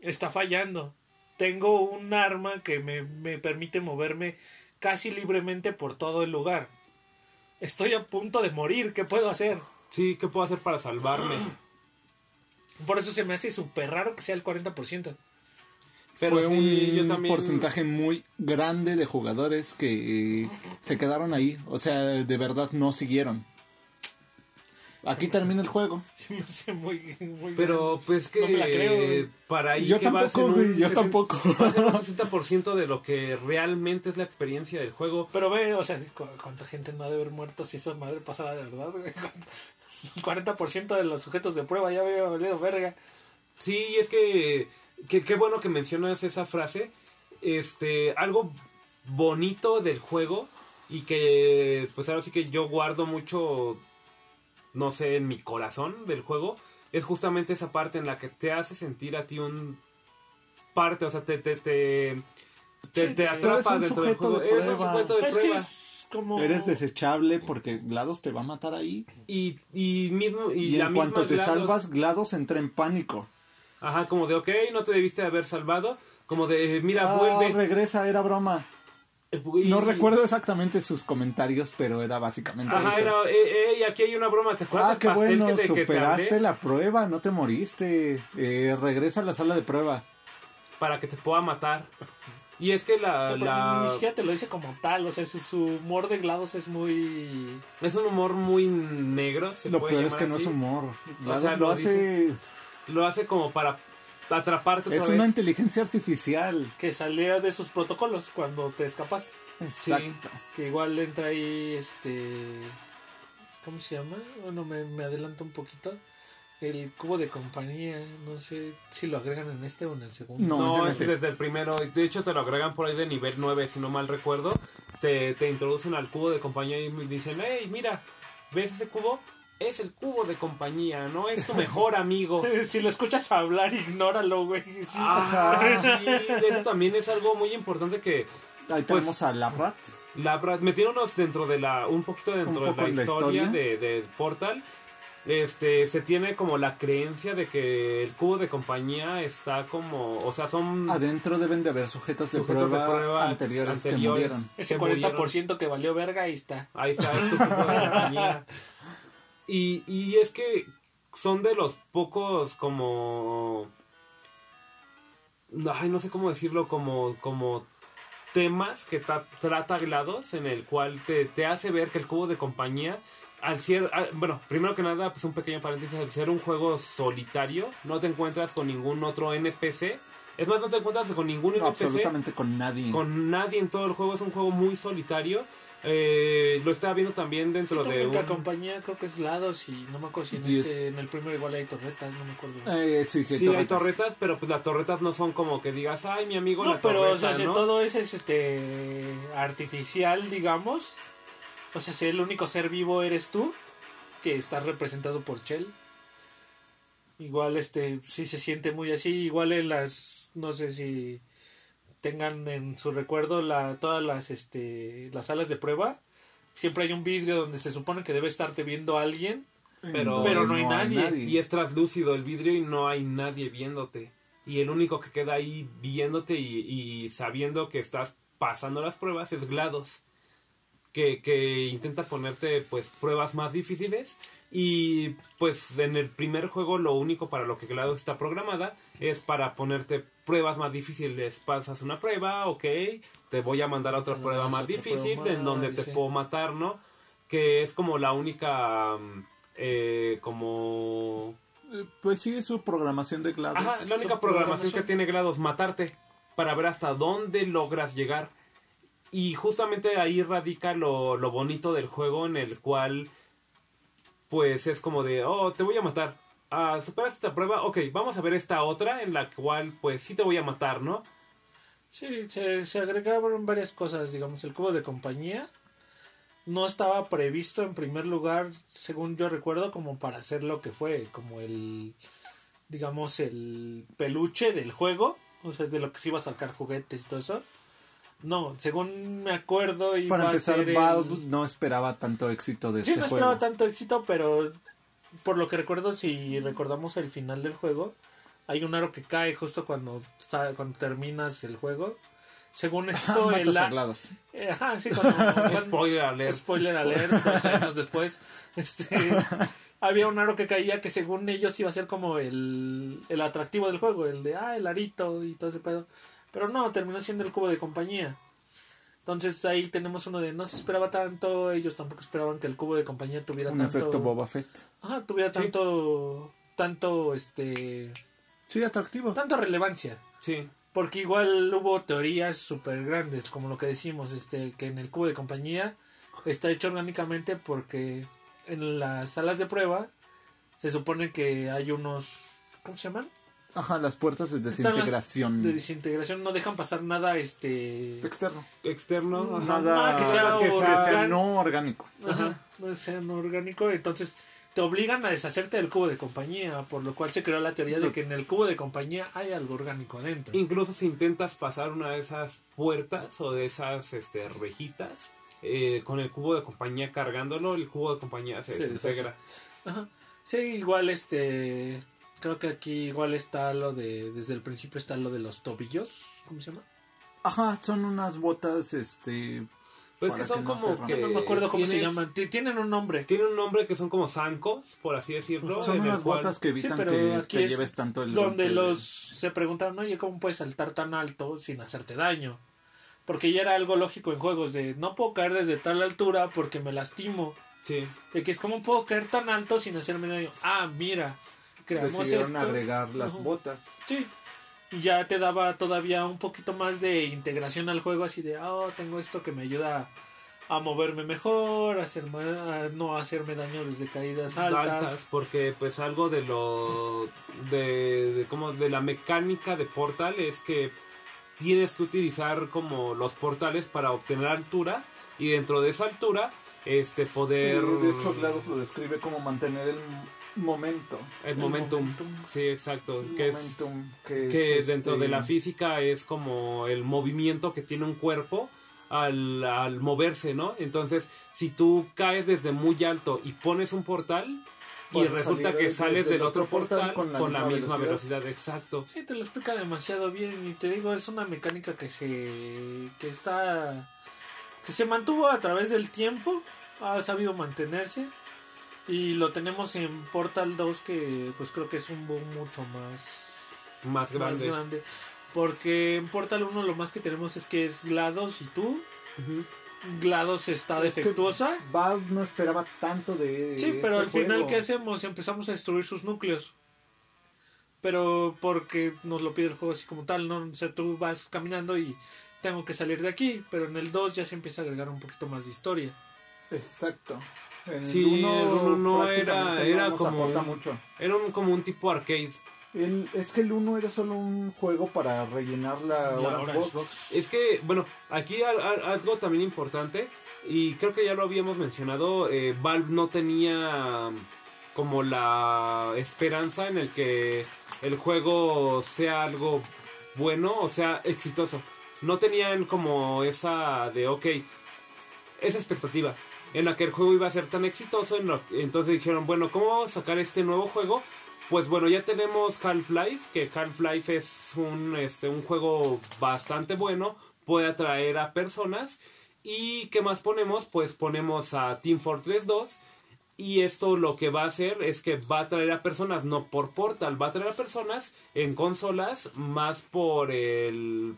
Está fallando. Tengo un arma que me, me permite moverme casi libremente por todo el lugar. Estoy a punto de morir. ¿Qué puedo hacer? Sí, ¿qué puedo hacer para salvarme? Por eso se me hace súper raro que sea el 40%. Pero Fue sí, un yo también porcentaje muy grande de jugadores que se quedaron ahí. O sea, de verdad no siguieron. Aquí termina el juego. Hace muy, muy Pero pues que No me la creo, güey. para ahí Yo que va a tampoco, ser güey, un yo 60 tampoco. Va a ser un 60% de lo que realmente es la experiencia del juego. Pero ve, o sea, cu- cuánta gente no ha de haber muerto si esa madre pasara de verdad, güey. El 40% de los sujetos de prueba ya había valido verga. Sí, es que que- qué bueno que mencionas esa frase. Este, algo bonito del juego y que pues ahora sí que yo guardo mucho no sé, en mi corazón del juego es justamente esa parte en la que te hace sentir a ti un parte, o sea, te te te te, Sí, te atrapa un dentro del juego. de Eres un sujeto de Es que es como... Eres desechable porque GLaDOS te va a matar ahí. Y, y mismo y, Y, la en cuanto misma te GLaDOS- salvas, GLaDOS entra en pánico. Ajá, como de, ok, no te debiste haber salvado. Como de, mira, Ah, vuelve. regresa, era broma. Y- No recuerdo exactamente sus comentarios, pero era básicamente Ajá, eso. era, eh, eh, aquí hay una broma. ¿Te acuerdas Ah, qué pastel bueno, que, te, que te superaste la prueba, no te moriste. Eh, regresa a la sala de pruebas. Para que te pueda matar. Y es que la, O sea, pero la- Ni siquiera te lo dice como tal, o sea, su, su humor de GLaDOS es muy... es un humor muy negro. se Lo puede peor es que no es humor. GLaDOS sea, lo lo hace... Lo hace como para atraparte otra Es vez. una inteligencia artificial. que salía de sus protocolos cuando te escapaste. Exacto. Que igual entra ahí este... ¿Cómo se llama? Bueno, me, me adelanto un poquito. El cubo de compañía, no sé si lo agregan en este o en el segundo. No, No, ese es sé. desde el primero. De hecho, te lo agregan por ahí de nivel 9, si no mal recuerdo. Te, te introducen al cubo de compañía y me dicen, hey, mira, ¿ves ese cubo? Es el cubo de compañía, no es tu mejor amigo. si lo escuchas hablar, ignóralo, güey. Sí. Ah, sí, eso también es algo muy importante que Ahí Pues- tenemos a Labrat. la verdad, metiéndonos dentro de la un poquito dentro Un de la la historia, historia. de, de Portal este se tiene como la creencia de que el cubo de compañía está como o sea son Adentro deben de haber sujetos de, sujetos prueba, de prueba anteriores, que anteriores. murieron. Ese que murieron. 40% que valió verga, ahí está. Ahí está, es tu cubo de compañía. Y, y es que son de los pocos como... Ay, no sé cómo decirlo, como, como temas que ta- trata GLaDOS en el cual te, te hace ver que el cubo de compañía, al ser, al- bueno, primero que nada, pues un pequeño paréntesis, al ser un juego solitario, no te encuentras con ningún otro NPC. Es más, no te encuentras con ningún No, NPC absolutamente con nadie. con nadie en todo el juego. Es un juego muy solitario. Eh, lo estaba viendo también dentro de única un... compañía creo que es GLaDOS y no me acuerdo si en, Y- este, en el primero igual hay torretas, no me acuerdo. Eh, sí, sí, Sí, hay torretas. torretas, pero pues las torretas no son como que digas, ay, mi amigo no, la pero torreta, o sea, si todo es este artificial, digamos. O sea, si el único ser vivo eres tú, que estás representado por Chell. Igual este sí se siente muy así, igual en las no sé si tengan en su recuerdo la todas las este las salas de prueba, siempre hay un vidrio donde se supone que debe estarte viendo alguien. Pero- Pero no hay nadie. Y es translúcido el vidrio y no hay nadie viéndote. Y el único que queda ahí viéndote y, y sabiendo que estás pasando las pruebas es GLaDOS. Que, que intenta ponerte pues pruebas más difíciles. Y pues en el primer juego lo único para lo que GLaDOS está programada es para ponerte pruebas más difíciles. Pasas una prueba, ok, te voy a mandar a otra prueba más difícil en donde te sí. puedo matar, ¿no? Que es como la única... mm, eh, como Eh, Pues sí, es su programación de GLaDOS. Ajá, la única programación. que tiene GLaDOS, matarte, para ver hasta dónde logras llegar. Y justamente ahí radica lo, lo bonito del juego en el cual, pues es como de, oh, te voy a matar. Ah, superas esta prueba, ok, vamos a ver esta otra en la cual, pues sí te voy a matar, ¿no? Sí, se, se agregaron varias cosas, digamos, el cubo de compañía no estaba previsto en primer lugar, según yo recuerdo, como para hacer lo que fue, como el, digamos, el peluche del juego, o sea, de lo que se iba a sacar juguetes y todo eso. No, según me acuerdo, iba Para a empezar, ser el- Valve no esperaba tanto éxito de Sí, este no juego. esperaba tanto éxito, pero por lo que recuerdo, si recordamos el final del juego, hay un aro que cae justo cuando, está, cuando terminas el juego. Según esto, el a eh, Ajá, sí, cuando, cuando- Spoiler alert. spoiler alert, dos años después, este, había un aro que caía que según ellos iba a ser como el, el atractivo del juego, el de, ah, el arito y todo ese pedo. Pero no, terminó siendo el cubo de compañía. Entonces ahí tenemos uno de no se esperaba tanto, ellos tampoco esperaban que el cubo de compañía tuviera Un tanto efecto Boba Fett. Ajá, tuviera Sí. tanto tanto este Sí, atractivo. tanta relevancia. Sí. Porque igual hubo teorías súper grandes, como lo que decimos, este, que en el cubo de compañía está hecho orgánicamente porque en las salas de prueba se supone que hay unos, ¿cómo se llaman? Ajá, las puertas de desintegración De desintegración, no dejan pasar nada, este, externo. Externo. ajá. Nada Nada que sea que sea organ- no orgánico. ajá, no sea no orgánico, entonces te obligan a deshacerte del cubo de compañía, por lo cual se creó la teoría de que en el cubo de compañía hay algo orgánico adentro. Incluso si intentas pasar una de esas puertas o de esas este, rejitas eh, con el cubo de compañía cargándolo, el cubo de compañía se Se desintegra. Ajá. Sí, igual este. Creo que aquí igual está lo de. Desde el principio está lo de los tobillos. ¿Cómo se llama? Ajá, son unas botas, este... Pues que son que no como que... no me acuerdo cómo se llaman. Ti- Tienen un nombre. Tienen un nombre que son como zancos, por así decirlo. Son en el unas cual- botas que evitan pero que aquí te es lleves tanto el Donde los. Se preguntaban, oye, ¿cómo puedes saltar tan alto sin hacerte daño? Porque ya era algo lógico en juegos de no puedo caer desde tal altura porque me lastimo. Sí. De que es como puedo caer tan alto sin hacerme daño. Ah, mira. Creamos Decidieron esto. agregar las botas. Sí. Ya te daba todavía un poquito más de integración al juego, así de, oh, tengo esto que me ayuda a moverme mejor, a, hacer ma- a no hacerme daño desde caídas altas. altas porque pues algo de lo de, de como de la mecánica de portal es que tienes que utilizar como los portales para obtener altura y dentro de esa altura este poder De hecho, GLaDOS lo describe como mantener el momento. el momentum. momentum. sí exacto que es momentum, que, es, que este, dentro de la física es como el movimiento que tiene un cuerpo al, al moverse, ¿no? Entonces, si tú caes desde muy alto y pones un portal y resulta que sales el del otro otro portal portal con con la, la misma, misma velocidad. exacto. Sí, te lo explica demasiado bien y te digo, es una mecánica que se que está que se mantuvo a través del tiempo, ha sabido mantenerse y lo tenemos en Portal 2 que pues creo que es un boom mucho más Más grande. más grande. Porque en Portal 1 lo más que tenemos es que es GLaDOS y tú. GLaDOS está Es defectuosa. Valve no esperaba tanto de. Sí, pero este al final. ¿qué hacemos? Empezamos a destruir sus núcleos. Pero porque nos lo pide el juego así como tal, ¿no? O sea, tú vas caminando y tengo que salir de aquí. Pero en el 2 ya se empieza a agregar un poquito más de historia. Exacto. En Sí, uno el uno no era- era no como un- mucho. Era un, como un tipo arcade. El- es que el 1 era solo un juego para rellenar la, La Orange Orange Box. Box. Es que, bueno, aquí al- al- algo también importante, y creo que ya lo habíamos mencionado, eh, Valve no tenía como la esperanza en el que el juego sea algo bueno o sea exitoso. No tenían como esa de, ok, esa expectativa en la que el juego iba a ser tan exitoso, en entonces dijeron, bueno, ¿cómo vamos a sacar este nuevo juego? Pues bueno, ya tenemos Half-Life, que Half-Life es un, este, un juego bastante bueno, puede atraer a personas. ¿Y qué más ponemos? Pues ponemos a Team Fortress 2. Y esto lo que va a hacer es que va a atraer a personas, no por Portal, va a atraer a personas en consolas, más por el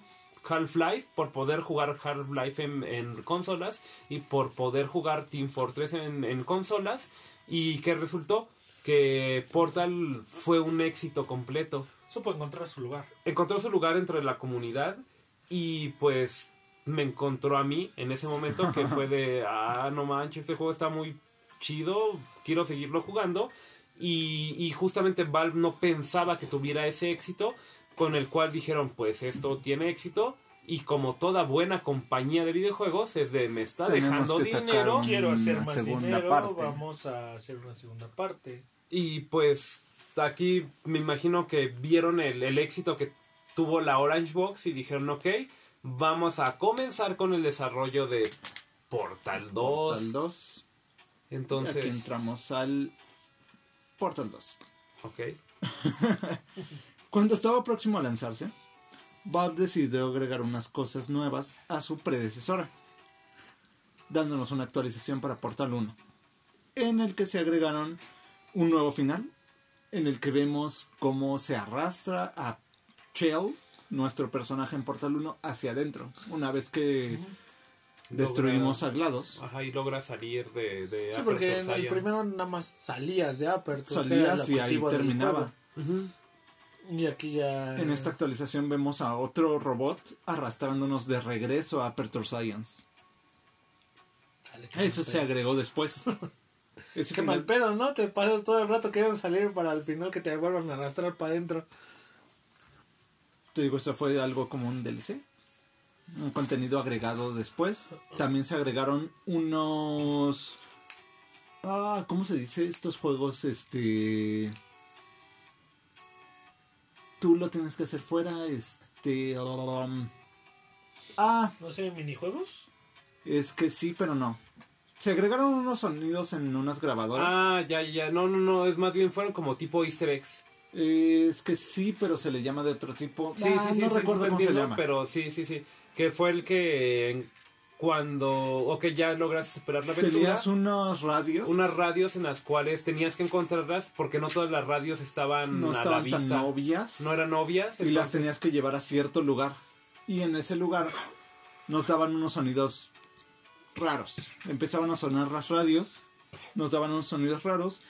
Half-Life, por poder jugar Half-Life en, en consolas y por poder jugar Team Fortress en, en consolas. ¿Y qué resultó? Que Portal fue un éxito completo. Supo encontrar su lugar. Encontró su lugar entre la comunidad y pues me encontró a mí en ese momento que fue de, ah, no manches, este juego está muy chido, quiero seguirlo jugando. Y, y justamente Valve no pensaba que tuviera ese éxito, con el cual dijeron, pues esto tiene éxito. Y como toda buena compañía de videojuegos, es de me está Tenemos dejando dinero. un- Quiero hacer Una más segunda dinero. parte. Vamos a hacer una segunda parte. Y pues aquí me imagino que vieron el, el éxito que tuvo la Orange Box y dijeron, ok, vamos a comenzar con el desarrollo de Portal 2. Portal 2. Entonces, Aquí entramos al Portal 2. ok. Cuando estaba próximo a lanzarse, Valve decidió agregar unas cosas nuevas a su predecesora, dándonos una actualización para Portal 1, en el que se agregaron un nuevo final, en el que vemos cómo se arrastra a Shell, nuestro personaje en Portal 1, hacia adentro, una vez que destruimos logra- a GLaDOS. Ajá, y logra salir de, de Sí, porque en el primero nada más salías de Aperture. Salías y ahí terminaba. Juego. Y aquí ya... En esta actualización vemos a otro robot arrastrándonos de regreso a Aperture Science. Eso se agregó después. Qué final- mal pedo, ¿no? Te pasas todo el rato queriendo salir para al final que te vuelvan a arrastrar para adentro. Te digo, eso fue algo como un DLC. Un contenido agregado después. También se agregaron unos... Ah, ¿cómo se dice? Estos juegos, este... Tú lo tienes que hacer fuera, este... um, Ah, No sé, minijuegos. es que sí, pero no. Se agregaron unos sonidos en unas grabadoras. Ah, ya, ya. No, no, no. Es más bien fueron como tipo easter eggs. Eh, es que sí, pero se le llama de otro tipo. Sí, Ah, sí, sí. no sí, recuerdo sí, cómo se entiendo, llama. Pero sí, sí, sí. Que fue el que cuando... Ok, ya logras superar la aventura. Tenías unos radios. unas radios en las cuales tenías que encontrarlas porque no todas las radios estaban no a la estaban vista. tan obvias. No eran obvias. y las tenías que llevar a cierto lugar. Y en ese lugar nos daban unos sonidos raros. Empezaban a sonar las radios, nos daban unos sonidos raros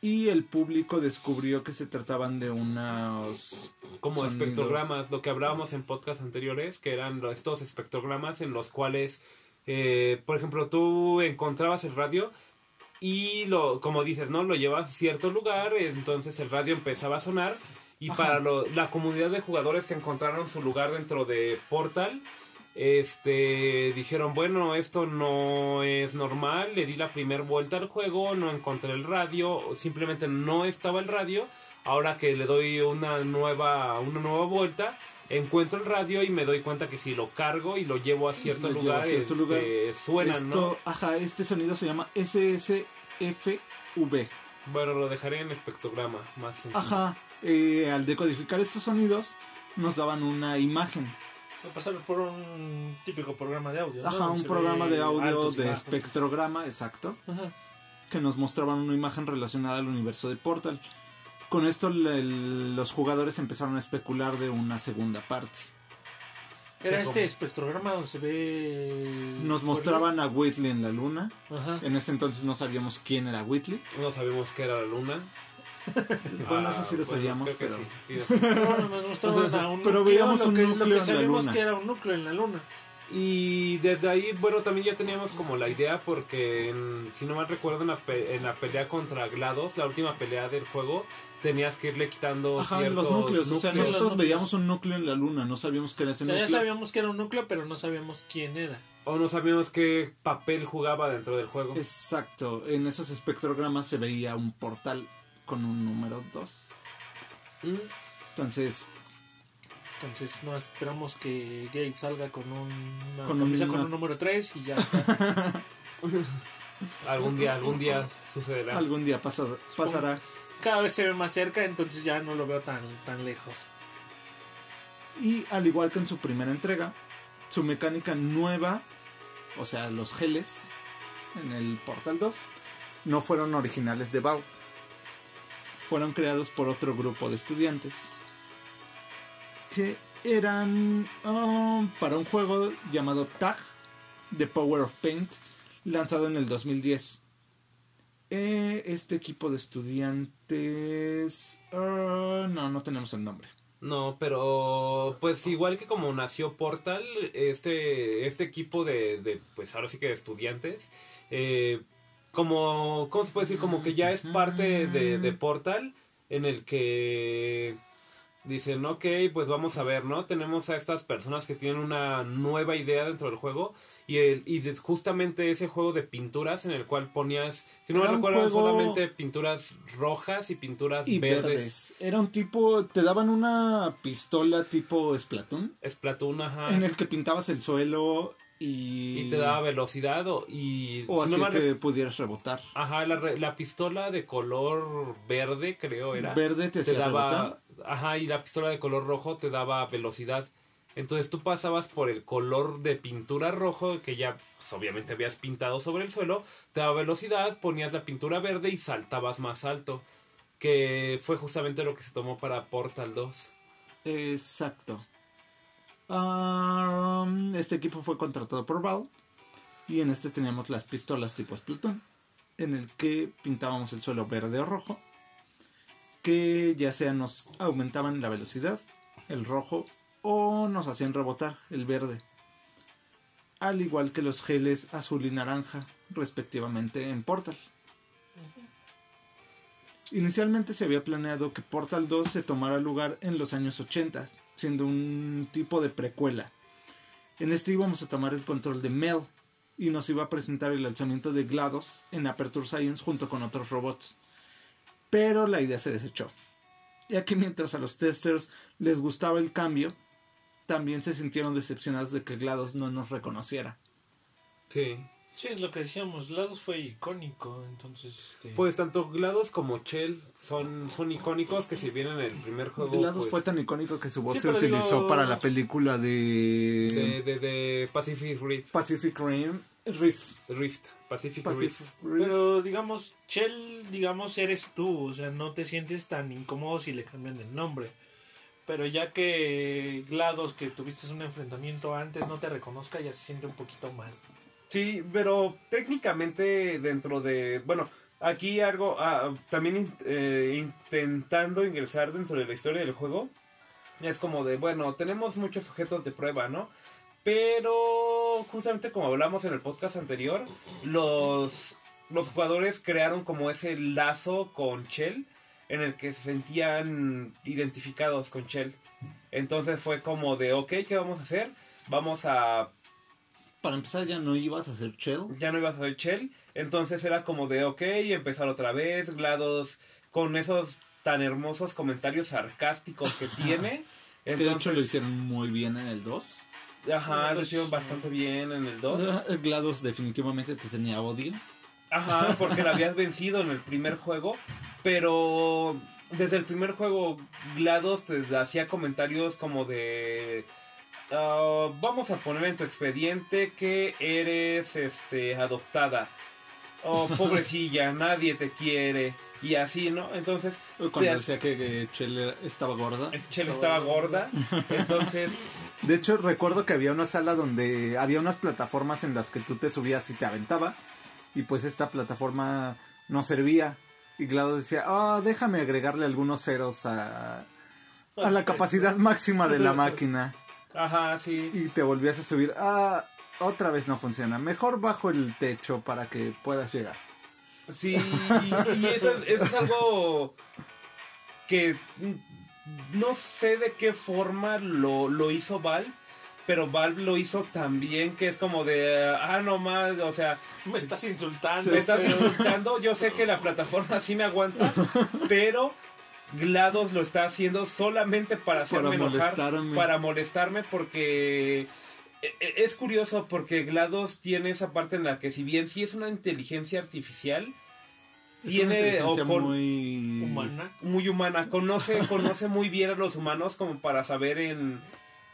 y el público descubrió que se trataban de unos como sonidos. espectrogramas, lo que hablábamos en podcast anteriores, que eran estos espectrogramas en los cuales, eh, por ejemplo, tú encontrabas el radio y lo, como dices, ¿no? Lo llevas a cierto lugar, entonces el radio empezaba a sonar y Ajá. para lo- la comunidad de jugadores que encontraron su lugar dentro de Portal, este dijeron bueno esto no es normal le di la primera vuelta al juego no encontré el radio simplemente no estaba el radio ahora que le doy una nueva una nueva vuelta encuentro el radio y me doy cuenta que si lo cargo y lo llevo a cierto lugar, a cierto este, lugar. suenan no ajá, este sonido se llama SSFV. bueno lo dejaré en espectrograma más sencillo. Ajá, eh, al decodificar estos sonidos nos daban una imagen. Va a pasar por un típico programa de audio. ¿no? Ajá, un programa de audio de bajos. espectrograma, exacto, Ajá. que nos mostraban una imagen relacionada al universo de Portal. Con esto el- el- los jugadores empezaron a especular de una segunda parte. Era este espectrograma donde se ve. Nos mostraban a Whitley en la luna. Ajá. En ese entonces no sabíamos quién era Whitley. no sabíamos que era la luna Bueno, Ah, eso sí lo bueno, sabíamos, que pero... sí, No, mostraban a un Pero núcleo, veíamos lo un que, lo núcleo que en la sabíamos luna. que era un núcleo en la luna. Y desde ahí, bueno, también ya teníamos como la idea porque, en- si no mal recuerdo, en la, pe- en la pelea contra GLaDOS, la última pelea del juego, tenías que irle quitando Ajá, ciertos los núcleos. O sea, nosotros veíamos un núcleo en la luna, no sabíamos qué era ese O sea, ya núcleo. sabíamos que era un núcleo, pero no sabíamos quién era. O no sabíamos qué papel jugaba dentro del juego. Exacto, en esos espectrogramas se veía un portal con un número 2. Mm, Entonces, Entonces no esperamos que Gabe salga con un, una Con camisa una- con un número 3 y ya. Algún día, algún día sucederá. algún día pasa- pasará. Cada vez se ve más cerca, entonces ya no lo veo tan, tan lejos. Y al igual que en su primera entrega, su mecánica nueva, o sea, los geles en el Portal 2, no fueron originales de Valve. Fueron creados por otro grupo de estudiantes que eran ah, para un juego llamado Tag, The Power of Paint, lanzado en el 2010. Eh, este equipo de estudiantes... ah, no, no tenemos el nombre. No, pero pues igual que como nació Portal, este, este equipo de, de, pues ahora sí que de estudiantes, eh, como, ¿cómo se puede decir? Como que ya es parte de, de Portal, en el que dicen, ok, pues vamos a ver, ¿no? Tenemos a estas personas que tienen una nueva idea dentro del juego. Y, el, y de- justamente ese juego de pinturas en el cual ponías, si no me recuerdo, juego- solamente pinturas rojas y pinturas y verdes. verdes. Era un tipo, te daban una pistola tipo Splatoon, Splatoon, ajá. en el que pintabas el suelo y... y te daba velocidad o, y O si no hacía mal que pudieras rebotar. ajá la, re- la pistola de color verde creo era Verde te te daba rebotar. ajá y la pistola de color rojo te daba velocidad entonces tú pasabas por el color de pintura rojo que ya pues, obviamente habías pintado sobre el suelo te daba velocidad ponías la pintura verde y saltabas más alto que fue justamente lo que se tomó para Portal 2 Exacto. Ah, este equipo fue contratado por Valve Y en este teníamos las pistolas tipo Splatoon, en el que pintábamos el suelo verde o rojo, que ya sea nos aumentaban la velocidad, el rojo, o nos hacían rebotar, el verde. Al igual que los geles azul y naranja, respectivamente en Portal. Inicialmente se había planeado que Portal 2 se tomara lugar en los años 80, siendo un tipo de precuela. En este íbamos a tomar el control de Mel y nos iba a presentar el lanzamiento de GLaDOS en Aperture Science junto con otros robots. Pero la idea se desechó, ya que mientras a los testers les gustaba el cambio, también se sintieron decepcionados de que GLaDOS no nos reconociera. Sí. Sí, es lo que decíamos, Lados fue icónico, entonces este Pues tanto GLaDOS como Shell son, son icónicos que si bien en el primer juego... GLaDOS pues, fue tan icónico que su voz Sí, se utilizó digo- para la película de, de, de Pacific Rift. Pacific Rim. Rift. Rift. Pacific, Pacific Rift. Rim. Pero digamos, Shell, digamos, eres tú, o sea, no te sientes tan incómodo si le cambian el nombre. Pero ya que GLaDOS, que tuviste un enfrentamiento antes, no te reconozca, ya se siente un poquito mal. Sí, pero técnicamente dentro de... Bueno, aquí algo... ah, también eh, intentando ingresar dentro de la historia del juego. Es como de, bueno, tenemos muchos sujetos de prueba, ¿no? Pero justamente como hablamos en el podcast anterior, los, los jugadores crearon como ese lazo con Shell en el que se sentían identificados con Shell. Entonces fue como de, ok, ¿qué vamos a hacer? Vamos a Para empezar ya no ibas a hacer Shell. ya no ibas a ver Shell. Entonces era como de, ok, empezar otra vez, GLaDOS, con esos tan hermosos comentarios sarcásticos que tiene. Que de hecho Entonces, lo hicieron muy bien en el 2. ajá, lo hicieron bastante bien en el 2. El GLaDOS definitivamente te tenía odio. Ajá, porque la habías vencido en el primer juego, pero desde el primer juego GLaDOS te hacía comentarios como de... ah, vamos a poner en tu expediente que eres este adoptada. Oh, pobrecilla, nadie te quiere. Y así, ¿no? Entonces, Cuando te- decía que, que era- estaba gorda. Chel estaba gorda. Entonces, De hecho, recuerdo que había una sala donde había unas plataformas en las que tú te subías y te aventaba. Y pues esta plataforma no servía. Y GLaDOS decía, ah, déjame agregarle algunos ceros a, a la capacidad máxima de la máquina. ajá, sí. Y te volvías a subir. Ah, otra vez no funciona. Mejor bajo el techo para que puedas llegar. Sí, y, y eso, es- eso es algo que no sé de qué forma lo, lo hizo Valve, pero Valve lo hizo también, que es como de, ah, no más, o sea, Me estás insultando. me estás pero- insultando, yo sé que la plataforma sí me aguanta, pero GLaDOS lo está haciendo solamente para hacerme Para enojar, molestarme. para molestarme porque e- e- es curioso porque GLaDOS tiene esa parte en la que si bien sí es una inteligencia artificial, Es tiene una o inteligencia con- muy humana. muy humana, conoce, conoce muy bien a los humanos como para saber en,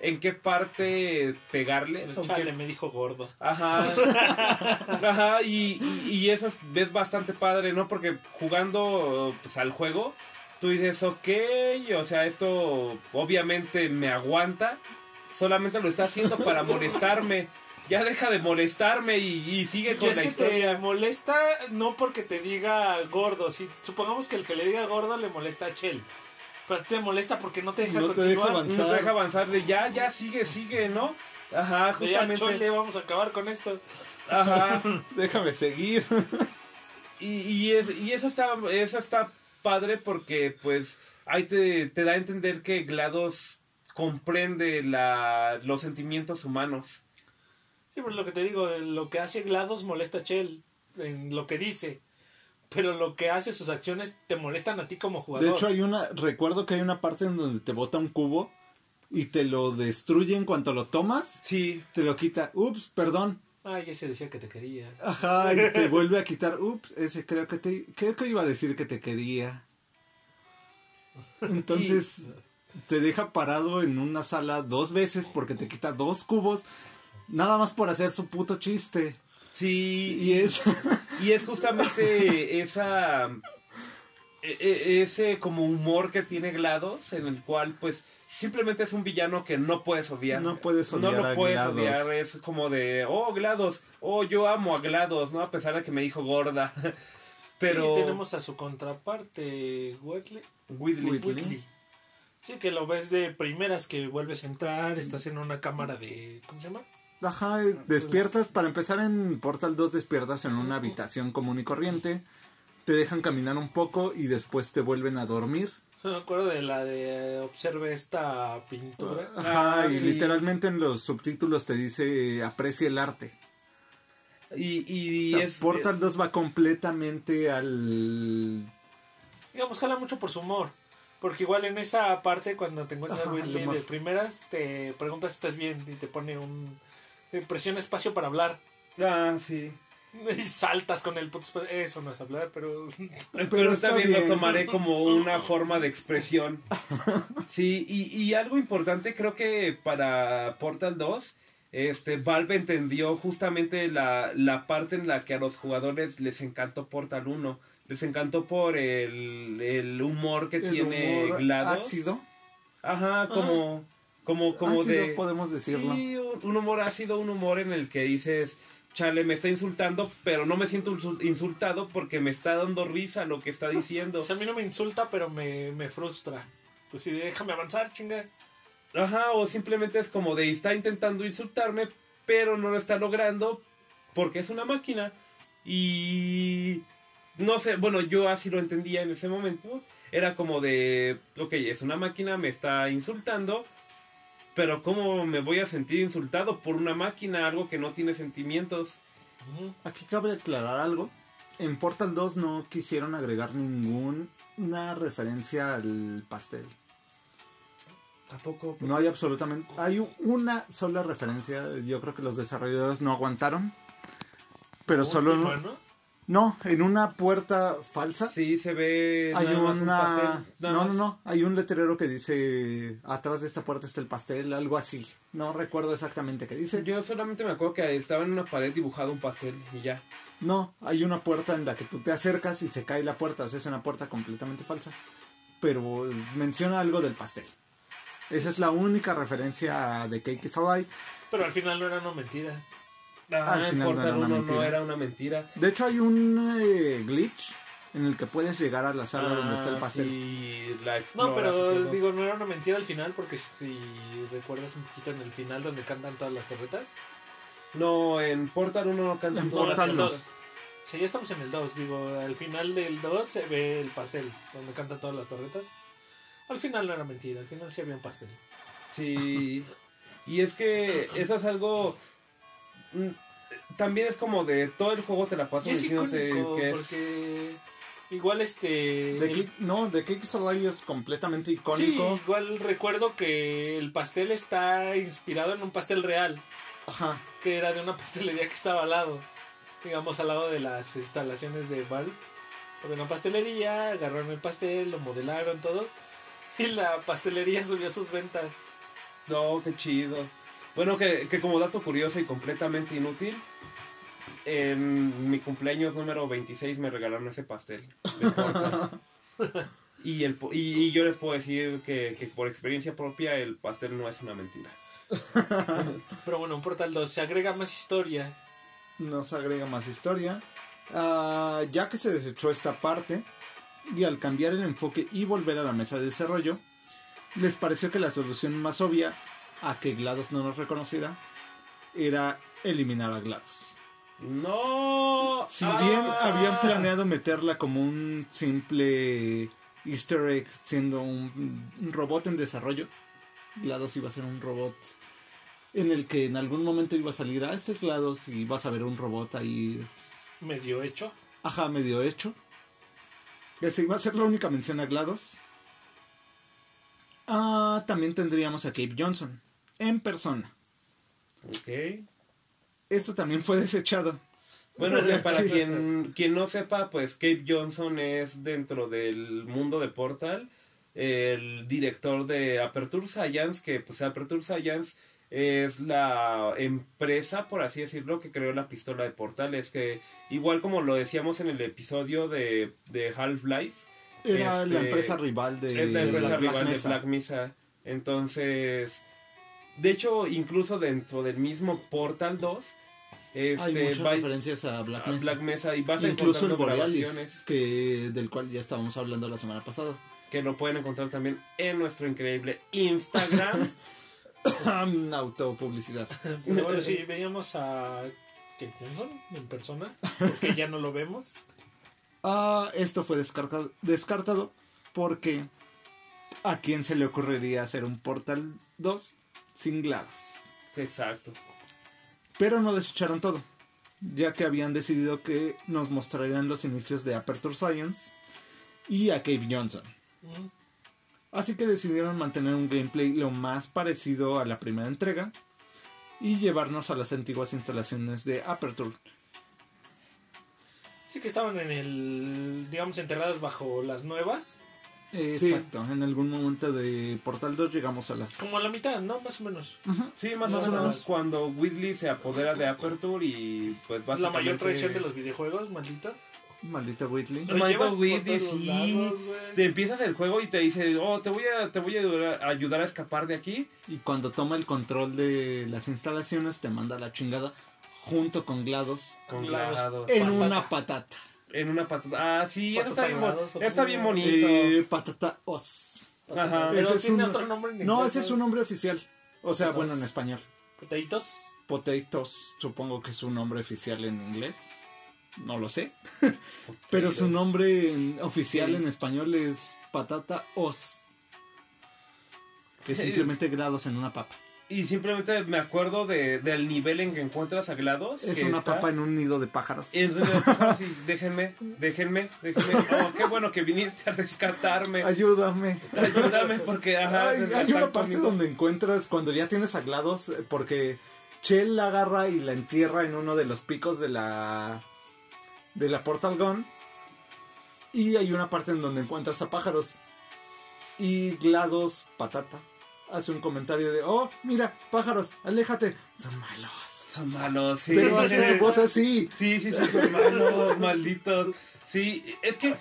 en qué parte pegarles. Chale, me dijo gordo. Ajá. Ajá, y, y, y eso es, es bastante padre, ¿no? Porque jugando pues, al juego, tú dices, ok, o sea, esto obviamente me aguanta, solamente lo está haciendo para molestarme. Ya deja de molestarme y, y sigue Y con es la que historia. te molesta no porque te diga gordo. Si supongamos que el que le diga gordo le molesta a Chell. Pero te molesta porque no te deja No te deja continuar. avanzar. No te deja avanzar de ya, ya, sigue, sigue, ¿no? Ajá, De ya, chole, justamente. vamos a acabar con esto. Ajá. Déjame seguir. Y, y, es- y eso está eso está padre porque pues ahí te, te da a entender que GLaDOS comprende la, los sentimientos humanos. Sí, pero lo que te digo, lo que hace GLaDOS molesta a Chell en lo que dice. Pero lo que hace sus acciones te molestan a ti como jugador. De hecho, hay una. Recuerdo que hay una parte en donde te bota un cubo y te lo destruye en cuanto lo tomas. Sí, Te lo quita. Ups, perdón. Ay, ese decía que te quería. Ajá, y te vuelve a quitar. Ups, ese creo que te. Creo que iba a decir que te quería. Entonces. Te deja parado en una sala dos veces porque te quita dos cubos. Nada más por hacer su puto chiste. sí. Y es. Y es justamente esa e- e- ese como humor que tiene GLaDOS, en el cual pues simplemente es un villano que no puedes odiar. No puedes No odiar lo a puedes GLaDOS. odiar, es como de, oh GLaDOS, oh yo amo a GLaDOS, ¿no? A pesar de que me dijo gorda. Pero Sí, tenemos a su contraparte, Whitley. Whitley. Whitley. Whitley. Sí, que lo ves de primeras que vuelves a entrar, estás en una cámara de... ¿Cómo se llama? Ajá, eh, despiertas, para empezar en Portal 2 despiertas en una habitación común y corriente, te dejan caminar un poco y después te vuelven a dormir. No me acuerdo de la de observe esta pintura. Ajá, Ah, y sí. literalmente en los subtítulos te dice aprecia el arte. Y, y O sea, es... Portal 2 va completamente al... Digamos, jala mucho por su humor. Porque igual en esa parte, cuando te encuentras Ajá, a Whitley el humor. de primeras, te preguntas si estás bien y te pone un... te presiona espacio para hablar. Ah, sí. Y saltas con el puto espacio. Eso no es hablar, pero... Pero, está también bien. lo tomaré como una forma de expresión. Sí, y, y algo importante creo que para Portal 2, este, Valve entendió justamente la, la parte en la que a los jugadores les encantó Portal 1. Les encantó por el, el humor que el tiene humor GLaDOS. ácido. Ajá, como, como, como Ácido, de... podemos decirlo. Sí, un, un humor ácido, un humor en el que dices, chale, me está insultando, pero no me siento insul- insultado porque me está dando risa lo que está diciendo. O sea, a mí no me insulta, pero me, me frustra. Pues sí, déjame avanzar, chinga. Ajá, o simplemente es como de está intentando insultarme, pero no lo está logrando porque es una máquina. Y no sé, bueno, yo así lo entendía en ese momento. Era como de, ok, es una máquina, me está insultando, pero ¿cómo me voy a sentir insultado por una máquina, algo que no tiene sentimientos? Aquí cabe aclarar algo. En Portal 2 no quisieron agregar ninguna referencia al pastel. Tampoco. No hay absolutamente... Hay una sola referencia. Yo creo que los desarrolladores no aguantaron. Pero solo... Última, ¿no? En una puerta falsa. Sí, se ve. Hay nada más un una... pastel, nada no, no, más. no. Hay un letrero que dice... Atrás de esta puerta está el pastel, algo así. No recuerdo exactamente qué dice. Yo solamente me acuerdo que estaba en una pared dibujado un pastel y ya. No, hay una puerta en la que tú te acercas y se cae la puerta, o sea, es una puerta completamente falsa. Pero menciona algo del pastel. Esa es la única referencia de Cake is Alive. Pero al final no era una mentira. Ah, Al en final no Portal era una 1 no mentira. era una mentira. De hecho, hay un eh, glitch en el que puedes llegar a la sala donde está el Ah, pastel. sí, la No, pero digo, no era una mentira al final, porque si recuerdas un poquito en el final donde cantan todas las torretas. No, en Portal 1 no cantan En todas Portal las dos. cosas. Sí, ya estamos en el 2, digo, al final del 2 se ve el pastel, donde cantan todas las torretas. Al final no era mentira, al final sí había un pastel. Sí. Y es que eso es algo. Mm, También es como de todo el juego te la pasas es diciéndote icónico, que es. porque igual este... De el- Cake- no, de Cake Alive es completamente Sí, icónico. igual recuerdo que el pastel está inspirado en un pastel real, Ajá. que era de una pastelería que estaba al lado, digamos al lado de las instalaciones de Valve. Había una pastelería, agarraron el pastel, lo modelaron todo, y la pastelería subió sus ventas. No, qué chido. Bueno, que, que como dato curioso y completamente inútil, en mi cumpleaños número 26 me regalaron ese pastel. y, el, po- y, y yo les puedo decir que, que por experiencia propia el pastel no es una mentira. Pero bueno, en Portal 2 se agrega más historia. Nos agrega más historia. Ah, ya que se desechó esta parte, y al cambiar el enfoque y volver a la mesa de desarrollo, les pareció que la solución más obvia a que GLaDOS no nos reconociera era eliminar a GLaDOS. No. Si Ah. bien habían planeado meterla como un simple easter egg siendo un, un robot en desarrollo, GLaDOS iba a ser un robot en el que en algún momento iba a salir a este es GLaDOS y vas a ver un robot ahí Medio hecho. Ajá, medio hecho. Esa iba a ser la única mención a GLaDOS. Ah, también tendríamos a Cape Johnson. En persona. Ok. Esto también fue desechado. Bueno, para quien, quien no sepa, pues Cape Johnson es dentro del mundo de Portal el director de Aperture Science, que pues Aperture Science es la empresa, por así decirlo, que creó la pistola de portales, que igual como lo decíamos en el episodio de, de Half-Life, Era Este, la empresa rival de, es la empresa rival de Mesa. Black Mesa. Entonces, de hecho, incluso dentro del mismo Portal 2, este, Hay muchas vais referencias a Black a Mesa. Black Mesa y vas Incluso el Borealis, grabaciones que, del cual ya estábamos hablando la semana pasada. que lo pueden encontrar también en nuestro increíble Instagram. Autopublicidad. Pero bueno, sí, veíamos a Kate Johnson en persona, porque ya no lo vemos. Ah, esto fue descartado, descartado porque a quién se le ocurriría hacer un Portal 2 sin GLaDOS. Exacto. Pero no desecharon todo, ya que habían decidido que nos mostrarían los inicios de Aperture Science y a Cave Johnson. Mm. Así que decidieron mantener un gameplay lo más parecido a la primera entrega y llevarnos a las antiguas instalaciones de Aperture. Sí que estaban en el, digamos, enterradas bajo las nuevas. Exacto, en algún momento de Portal 2 llegamos a las... Como a la mitad, ¿no? Más o menos. Sí, más o no, menos no. cuando Whitley se apodera de Aperture y pues La básicamente... mayor traición de los videojuegos, maldito. Maldita Whitley. Lo por Whitley, sí. lados. Te empiezas el juego y te dice, oh, te voy a, te voy a ayudar, a escapar de aquí. Y cuando toma el control de las instalaciones te manda la chingada junto con GLaDOS Con Glados. GLaDOS. en Patata. una patata. En una patata. Ah, sí, eso está bien, bonito. Eh, patata os. Ajá. Pero Ese es tiene un- otro nombre en No, inglés, ese es su nombre oficial. O sea, Potatoes. bueno, en español. Potatoes. Potatoes, supongo que es su nombre oficial en inglés. No lo sé. Pero su nombre en- oficial Sí. en español es patata os. Que es simplemente grados en una papa. Y simplemente me acuerdo de, del nivel en que encuentras a GLaDOS. Es que una está- papa en un nido de pájaros. Y entonces, ah, sí, déjenme, déjenme, déjenme. Oh, qué bueno que viniste a rescatarme. Ayúdame. Ayúdame porque, ajá. Hay, una parte donde encuentras cuando ya tienes a GLaDOS, eh, porque Chell la agarra y la entierra en uno de los picos de la de la Portal Gun. Y hay una parte en donde encuentras a pájaros. Y GLaDOS, patata, hace un comentario de, oh, mira, pájaros, aléjate. Son malos. Son malos, sí. Pero hace su voz así. Sí, sí, sí, son malos, malditos. Sí, es que.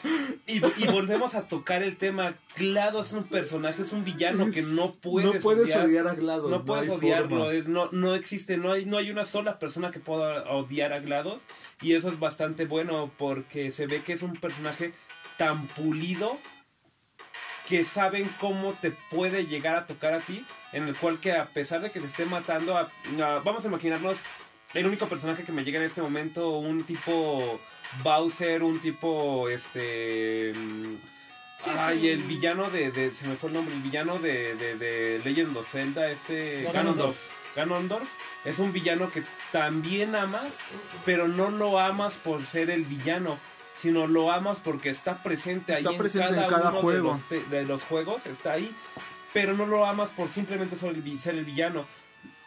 Y, y volvemos a tocar el tema. GLaDOS es un personaje, es un villano que no puedes no puedes odiar. odiar, a GLaDOS. No puedes odiarlo, es- no, no existe, no hay, no hay una sola persona que pueda odiar a GLaDOS y eso es bastante bueno porque se ve que es un personaje tan pulido que saben cómo te puede llegar a tocar a ti, en el cual que a pesar de que te esté matando, a- a- vamos a imaginarnos el único personaje que me llega en este momento, un tipo Bowser, un tipo este... Sí, ay, sí. el villano de, de- se me fue el nombre, el villano de, de, de Legend of Zelda, este. Ganondorf. Ganondorf es un villano que también amas, pero no lo amas por ser el villano, sino lo amas porque está presente Está ahí presente en cada, en cada uno juego. De, los, de los juegos, está ahí, pero no lo amas por simplemente ser el, vi- ser el villano.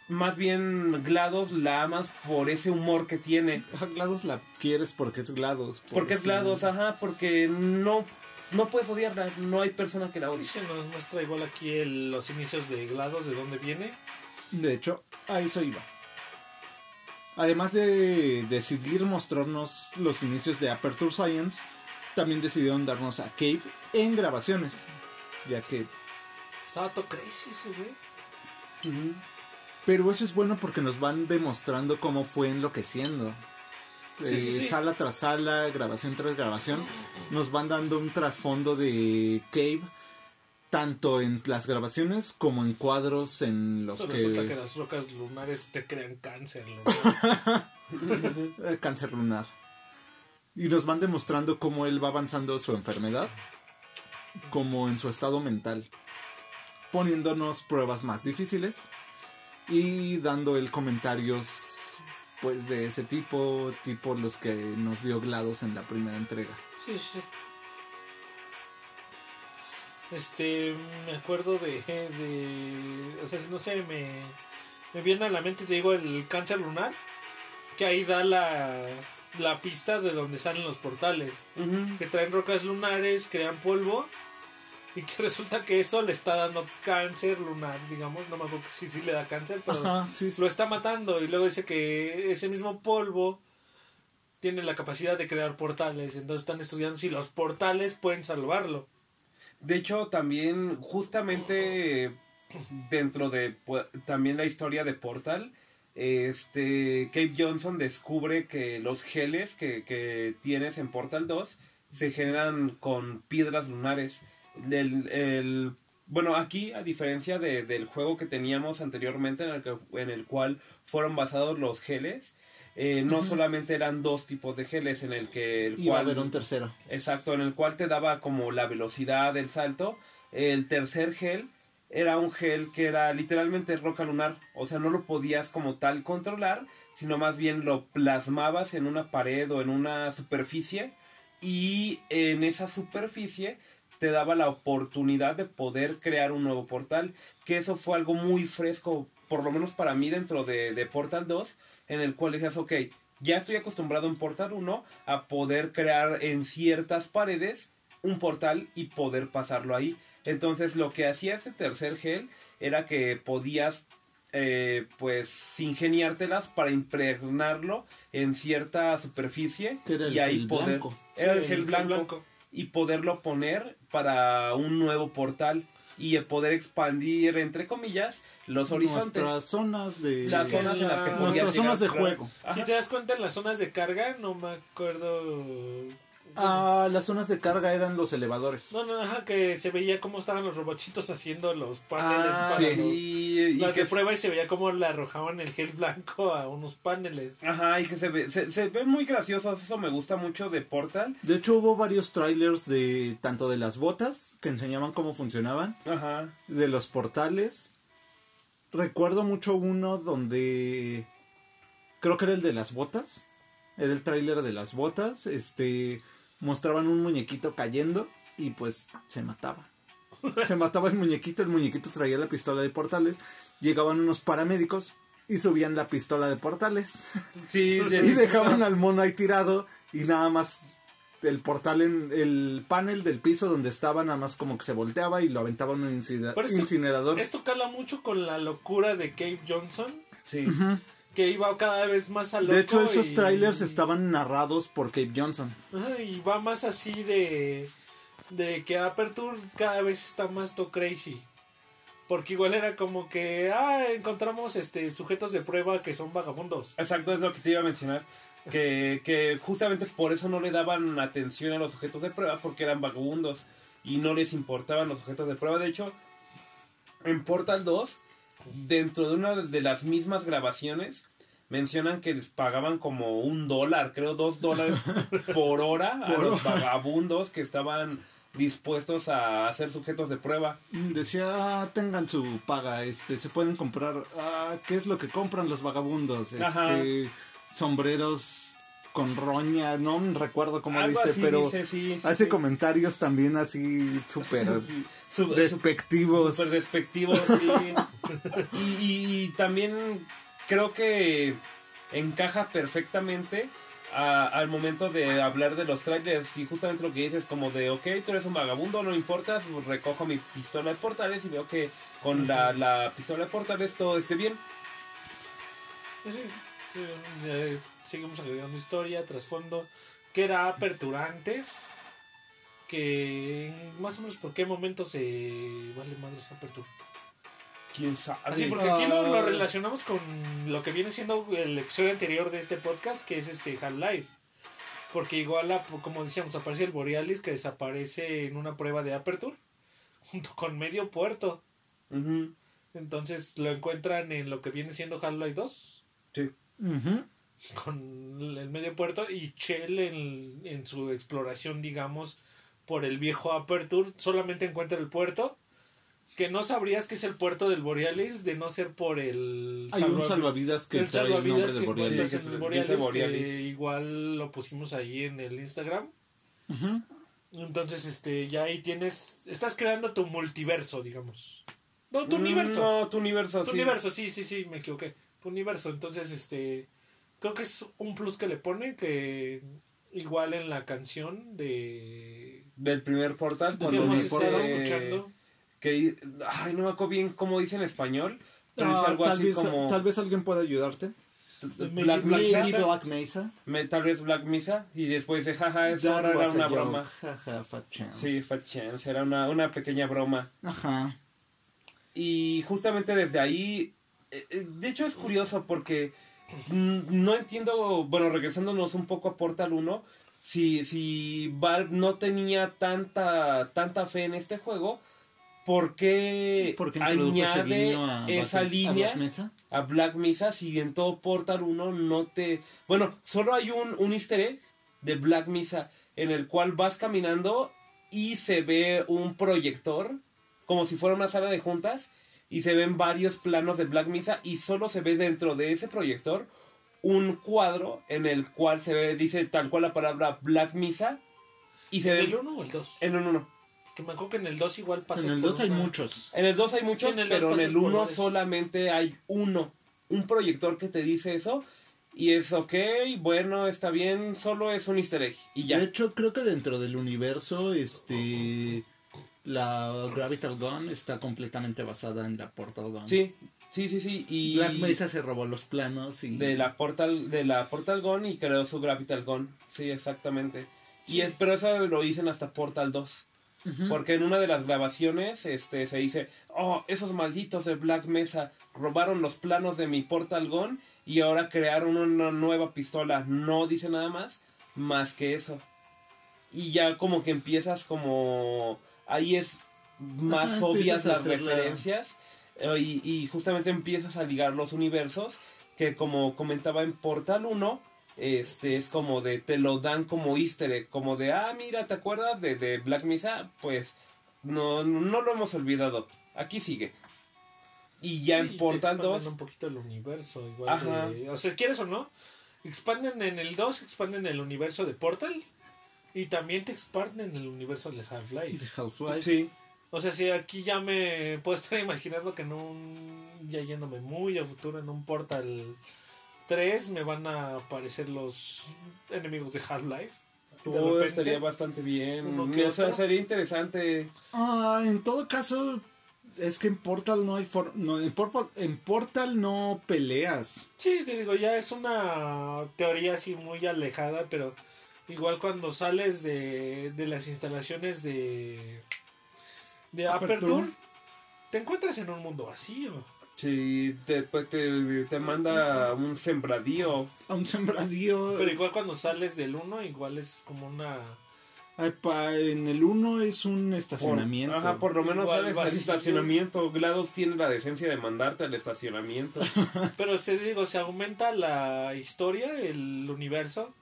Más bien GLaDOS la amas por ese humor que tiene. A GLaDOS la quieres porque es GLaDOS. por Porque es. GLaDOS, ajá, porque no, no puedes odiarla, no hay persona que la Y odie. se nos muestra igual aquí el- los inicios de GLaDOS, de dónde viene. De hecho, a eso iba. Además de decidir mostrarnos los inicios de Aperture Science, también decidieron darnos a Cave en grabaciones. Ya que. Estaba todo crazy ese güey. Pero eso es bueno porque nos van demostrando cómo fue enloqueciendo. Sí, Eh, sí, sí. Sala tras sala, grabación tras grabación, nos van dando un trasfondo de Cave, tanto en las grabaciones como en cuadros en los Pues que... Resulta que las rocas lunares te crean cáncer. Eh, cáncer lunar. Y nos van demostrando cómo él va avanzando su enfermedad, como en su estado mental, poniéndonos pruebas más difíciles y dando él comentarios pues de ese tipo, tipo los que nos dio GLaDOS en la primera entrega. Sí, sí. Este, me acuerdo de, de o sea, no sé, me, me viene a la mente, te digo, el cáncer lunar, que ahí da la, la pista de donde salen los portales, que traen rocas lunares, crean polvo, y que resulta que eso le está dando cáncer lunar, digamos, no me acuerdo si sí le da cáncer, pero Ajá, sí, sí. lo está matando, y luego dice que ese mismo polvo tienen la capacidad de crear portales. Entonces están estudiando si los portales pueden salvarlo. De hecho, también justamente dentro de pu- también la historia de Portal, este Cape Johnson descubre que los geles que, que tienes en Portal 2 se generan con piedras lunares. El- bueno, aquí, a diferencia de- del juego que teníamos anteriormente, en el, que- en el cual fueron basados los geles, eh, no solamente eran dos tipos de geles, en el que el Iba a cual haber un tercero. Exacto, en el cual te daba como la velocidad del salto. El tercer gel era un gel que era literalmente roca lunar, o sea, no lo podías como tal controlar, sino más bien lo plasmabas en una pared o en una superficie y en esa superficie te daba la oportunidad de poder crear un nuevo portal, que eso fue algo muy fresco, por lo menos para mí dentro de, de Portal 2, en el cual decías, ok, ya estoy acostumbrado en Portal 1 a poder crear en ciertas paredes un portal y poder pasarlo ahí. Entonces lo que hacía ese tercer gel era que podías eh, pues ingeniártelas para impregnarlo en cierta superficie era y ahí poder blanco. era Sí, el gel blanco, y poderlo poner para un nuevo portal y poder expandir entre comillas los horizontes Nuestras zonas de... las zonas en las que Nuestras zonas de juego. Ajá. Si te das cuenta en las zonas de carga, no me acuerdo. Ah, las zonas de carga eran los elevadores. No, no, ajá, que se veía cómo estaban los robotitos haciendo los paneles Ah, para sí. los- y, y las que de prueba y se veía cómo le arrojaban el gel blanco a unos paneles. Ajá, y que se ve, se, se ve muy gracioso, eso me gusta mucho de Portal. De hecho, hubo varios trailers de tanto de las botas que enseñaban cómo funcionaban, Ajá. de los portales. Recuerdo mucho uno donde creo que era el de las botas. Era el tráiler de las botas. Este mostraban un muñequito cayendo y pues se mataba. Se mataba el muñequito, el muñequito traía la pistola de portales. Llegaban unos paramédicos y subían la pistola de portales. Sí, y dejaban al mono ahí tirado y nada más el portal en el panel del piso donde estaba nada más como que se volteaba y lo aventaban en un esto- incinerador. Esto cala mucho con la locura de Cape Johnson, Sí. Que iba cada vez más a loco. De hecho, esos y- trailers estaban narrados por Cape Johnson. Ajá, y va más así de. De que Aperture cada vez está más to crazy. Porque igual era como que. Ah, encontramos este sujetos de prueba que son vagabundos. Exacto, es lo que te iba a mencionar. Que, que justamente por eso no le daban atención a los sujetos de prueba, porque eran vagabundos y no les importaban los sujetos de prueba. De hecho, en Portal 2, dentro de una de las mismas grabaciones, mencionan que les pagaban como un dólar, creo dos dólares por hora a Por los hora. vagabundos que estaban dispuestos a ser sujetos de prueba. Decía, "Ah, tengan su paga, este, se pueden comprar, ah, ¿qué es lo que compran los vagabundos? Ajá. Este, sombreros con roña, no recuerdo cómo Algo dice, pero dice, sí, sí, hace sí. comentarios también así súper despectivos. Súper despectivos, sí. y, y- y también creo que encaja perfectamente a- al momento de hablar de los trailers y justamente lo que dices como de, ok, tú eres un vagabundo, no importa, recojo mi pistola de portales y veo que con la, la pistola de portales todo esté bien. Sí, sí, eh, seguimos agregando historia, trasfondo. Que era Aperture antes. Que más o menos por qué momento se vale madres Aperture. ¿Quién sabe? Así, porque aquí lo, lo relacionamos con lo que viene siendo el episodio anterior de este podcast, que es este Half-Life. Porque igual, a- como decíamos, aparece el Borealis que desaparece en una prueba de Aperture, junto con medio puerto. Entonces lo encuentran en lo que viene siendo Half-Life 2, sí. Con el medio puerto, y Shell en, en su exploración, digamos, por el viejo Aperture, solamente encuentra el puerto. Que no sabrías que es el puerto del Borealis de no ser por el Hay un salvavidas- salvavidas que el trae el nombre salvavidas de que Borealis. encuentras Sí, que el Borealis, Borealis. que igual lo pusimos ahí en el Instagram. Entonces, este, ya ahí tienes, estás creando tu multiverso, digamos. No, tu universo. No, tu universo, tu sí. universo, sí, sí, sí, me equivoqué. Tu universo, entonces, este, creo que es un plus que le pone que igual en la canción de Del primer portal. que cuando hemos estado escuchando. Que ay no me acuerdo bien cómo dice en español pero Ah, dice algo tal, así vez, como tal vez alguien pueda ayudarte. Black Mesa, Black Mesa. me- tal vez Black Mesa, y después de jaja, eso That era una broma. Jaja, fat chance. Sí, Fat Chance, era una, una pequeña broma. Ajá. Y justamente desde ahí, eh, eh, de hecho es curioso porque no entiendo, bueno, regresándonos un poco a Portal 1, si, si Valve no tenía tanta, tanta fe en este juego, ¿por qué Porque añade a esa Black- a línea Black Mesa. a Black Mesa si en todo Portal 1 no te... Bueno, solo hay un, un easter egg de Black Mesa en el cual vas caminando y se ve un proyector como si fuera una sala de juntas y se ven varios planos de Black Mesa y solo se ve dentro de ese proyector un cuadro en el cual se ve, dice tal cual la palabra Black Mesa y se ¿En ve el 1 o el 2? en un 1. Que me acuerdo que en el 2 igual pasas En el por 2 hay una- muchos. En el 2 hay muchos, Sí, en el dos pero en el 1 colores. solamente hay uno. Un proyector que te dice eso. Y es ok, bueno, está bien, solo es un easter egg. Y ya. De hecho, creo que dentro del universo, este. La Gravital Gun está completamente basada en la Portal Gun. Sí, sí, sí, sí. Y Black Mesa se robó los planos y. de la Portal, de la Portal Gun y creó su Gravital Gun. Sí, exactamente. Y es, pero eso lo dicen hasta Portal 2. Porque en una de las grabaciones este, se dice, oh, esos malditos de Black Mesa robaron los planos de mi Portal Gun y ahora crearon una nueva pistola. No dice nada más, más que eso. Y ya como que empiezas como... Ahí es más Ajá, obvias las la- referencias eh, y, y justamente empiezas a ligar los universos que como comentaba en Portal 1, este es como de te lo dan como easter egg, como de ah mira te acuerdas de, de Black Mesa pues no no lo hemos olvidado aquí sigue y ya Sí, en Portal expanden 2 un poquito el universo. Igual Ajá. de- o sea, ¿quieres o no? Expanden en el 2, expanden el universo de Portal. Y también te expanden en el universo de De Half-Life. Housewife. sí O sea, si aquí ya me puedo estar imaginando que en un. Ya yéndome muy a futuro, en un Portal 3 me van a aparecer los enemigos de Half-Life. De todo repente, estaría bastante bien o sea, otro. sería interesante Ah, en todo caso, es que en Portal no hay for- no, en, Portal, en Portal no peleas. Sí, te digo, ya es una teoría así muy alejada, pero igual cuando sales de, de las instalaciones de, de Aperture. Aperture, te encuentras en un mundo vacío. Si después te, te manda un sembradío A un sembradío. Pero igual cuando sales del 1, igual es como una... Ay, pa- en el 1 es un Por- estacionamiento. ajá, por lo menos Igual el vacío. estacionamiento. GLaDOS tiene la decencia de mandarte al estacionamiento. Pero se digo, se aumenta la historia, el universo.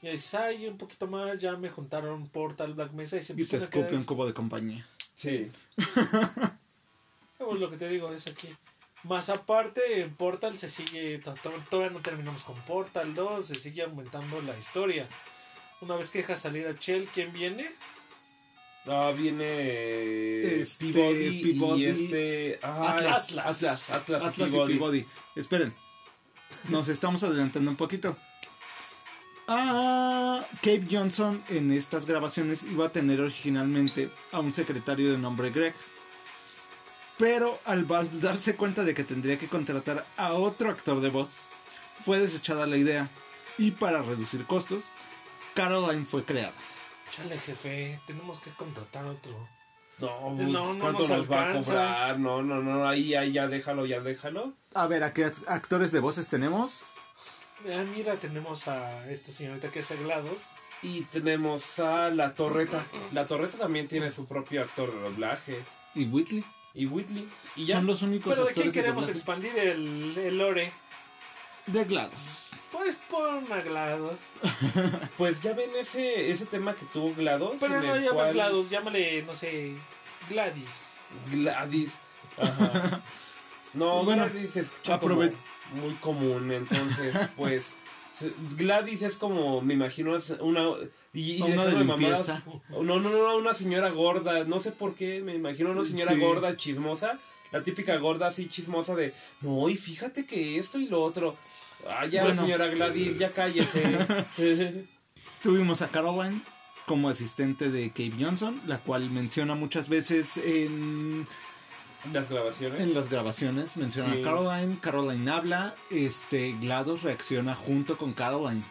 Y dices, ay, un poquito más, ya me juntaron Portal, Black Mesa y se y te escupe un cubo de compañía. Sí. Pues lo que te digo es aquí. Más aparte, en Portal se sigue. to- to- Todavía no terminamos con Portal 2, se sigue aumentando la historia. Una vez que deja salir a Shell, ¿quién viene? Ah, viene Este, Peabody, Peabody, y este ah, Atlas. Atlas, Atlas, y Atlas y Peabody. Peabody. Esperen. Nos estamos adelantando un poquito. Ah, Cape Johnson en estas grabaciones iba a tener originalmente a un secretario de nombre Greg. Pero al darse cuenta de que tendría que contratar a otro actor de voz, fue desechada la idea. Y para reducir costos, Caroline fue creada. Chale, jefe, tenemos que contratar otro. No, No, no ¿cuánto nos nos, va a cobrar? No, no, no, ahí, ahí ya déjalo, ya déjalo. A ver, ¿a qué act- actores de voces tenemos? Ah, mira, tenemos a esta señorita que es GLaDOS. Y tenemos a La Torreta. La Torreta también tiene su propio actor de doblaje. Y Whitley. Y Whitley. Y ya. Son los únicos Pero ¿de quién queremos expandir el, el lore? De GLaDOS. Pues pon a GLaDOS. Pues ya ven ese, ese tema que tuvo GLaDOS. Pero no llamas cual- GLaDOS, llámale, no sé, Gladys. Gladys. Ajá. No, Bueno, Gladys es como aprove- muy común, entonces, pues. se- Gladys es como, me imagino, es una. Y, y Una de limpieza. No, no, no, una señora gorda. No sé por qué, me imagino una señora Sí. gorda, chismosa. La típica gorda así chismosa de, no, y fíjate que esto y lo otro. Ah, ya, Bueno. señora Gladys, ya cállese. Tuvimos a Caroline como asistente de Cape Johnson, la cual menciona muchas veces en Las grabaciones. En las grabaciones menciona Sí. a Caroline, Caroline habla, este GLaDOS reacciona junto con Caroline.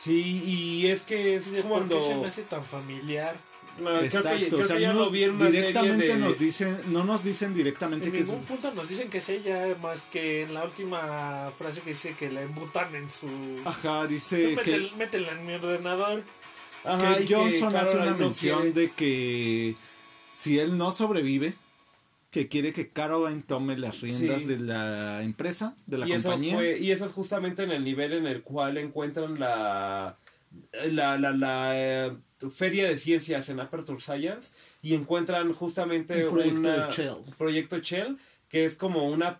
Sí, y es que es ¿De ¿Por cuando... qué se me hace tan familiar? No, creo que, Exacto, creo o sea, que ya no lo nos- vi en una directamente serie de... nos dicen, no nos dicen directamente En que es ningún punto nos dicen que es ella, más que en la última frase que dice que la embutan en su... Ajá, dice que, Métel- Métela en mi ordenador. Ajá, que Johnson hace una mención quiere. de que si él no sobrevive, que quiere que Caroline tome las riendas Sí. de la empresa, de la y eso compañía. fue y eso es justamente en el nivel en el cual encuentran la la, la, la, eh, feria de ciencias en Aperture Science y encuentran justamente Un proyecto una- de Shell. proyecto Shell que es como una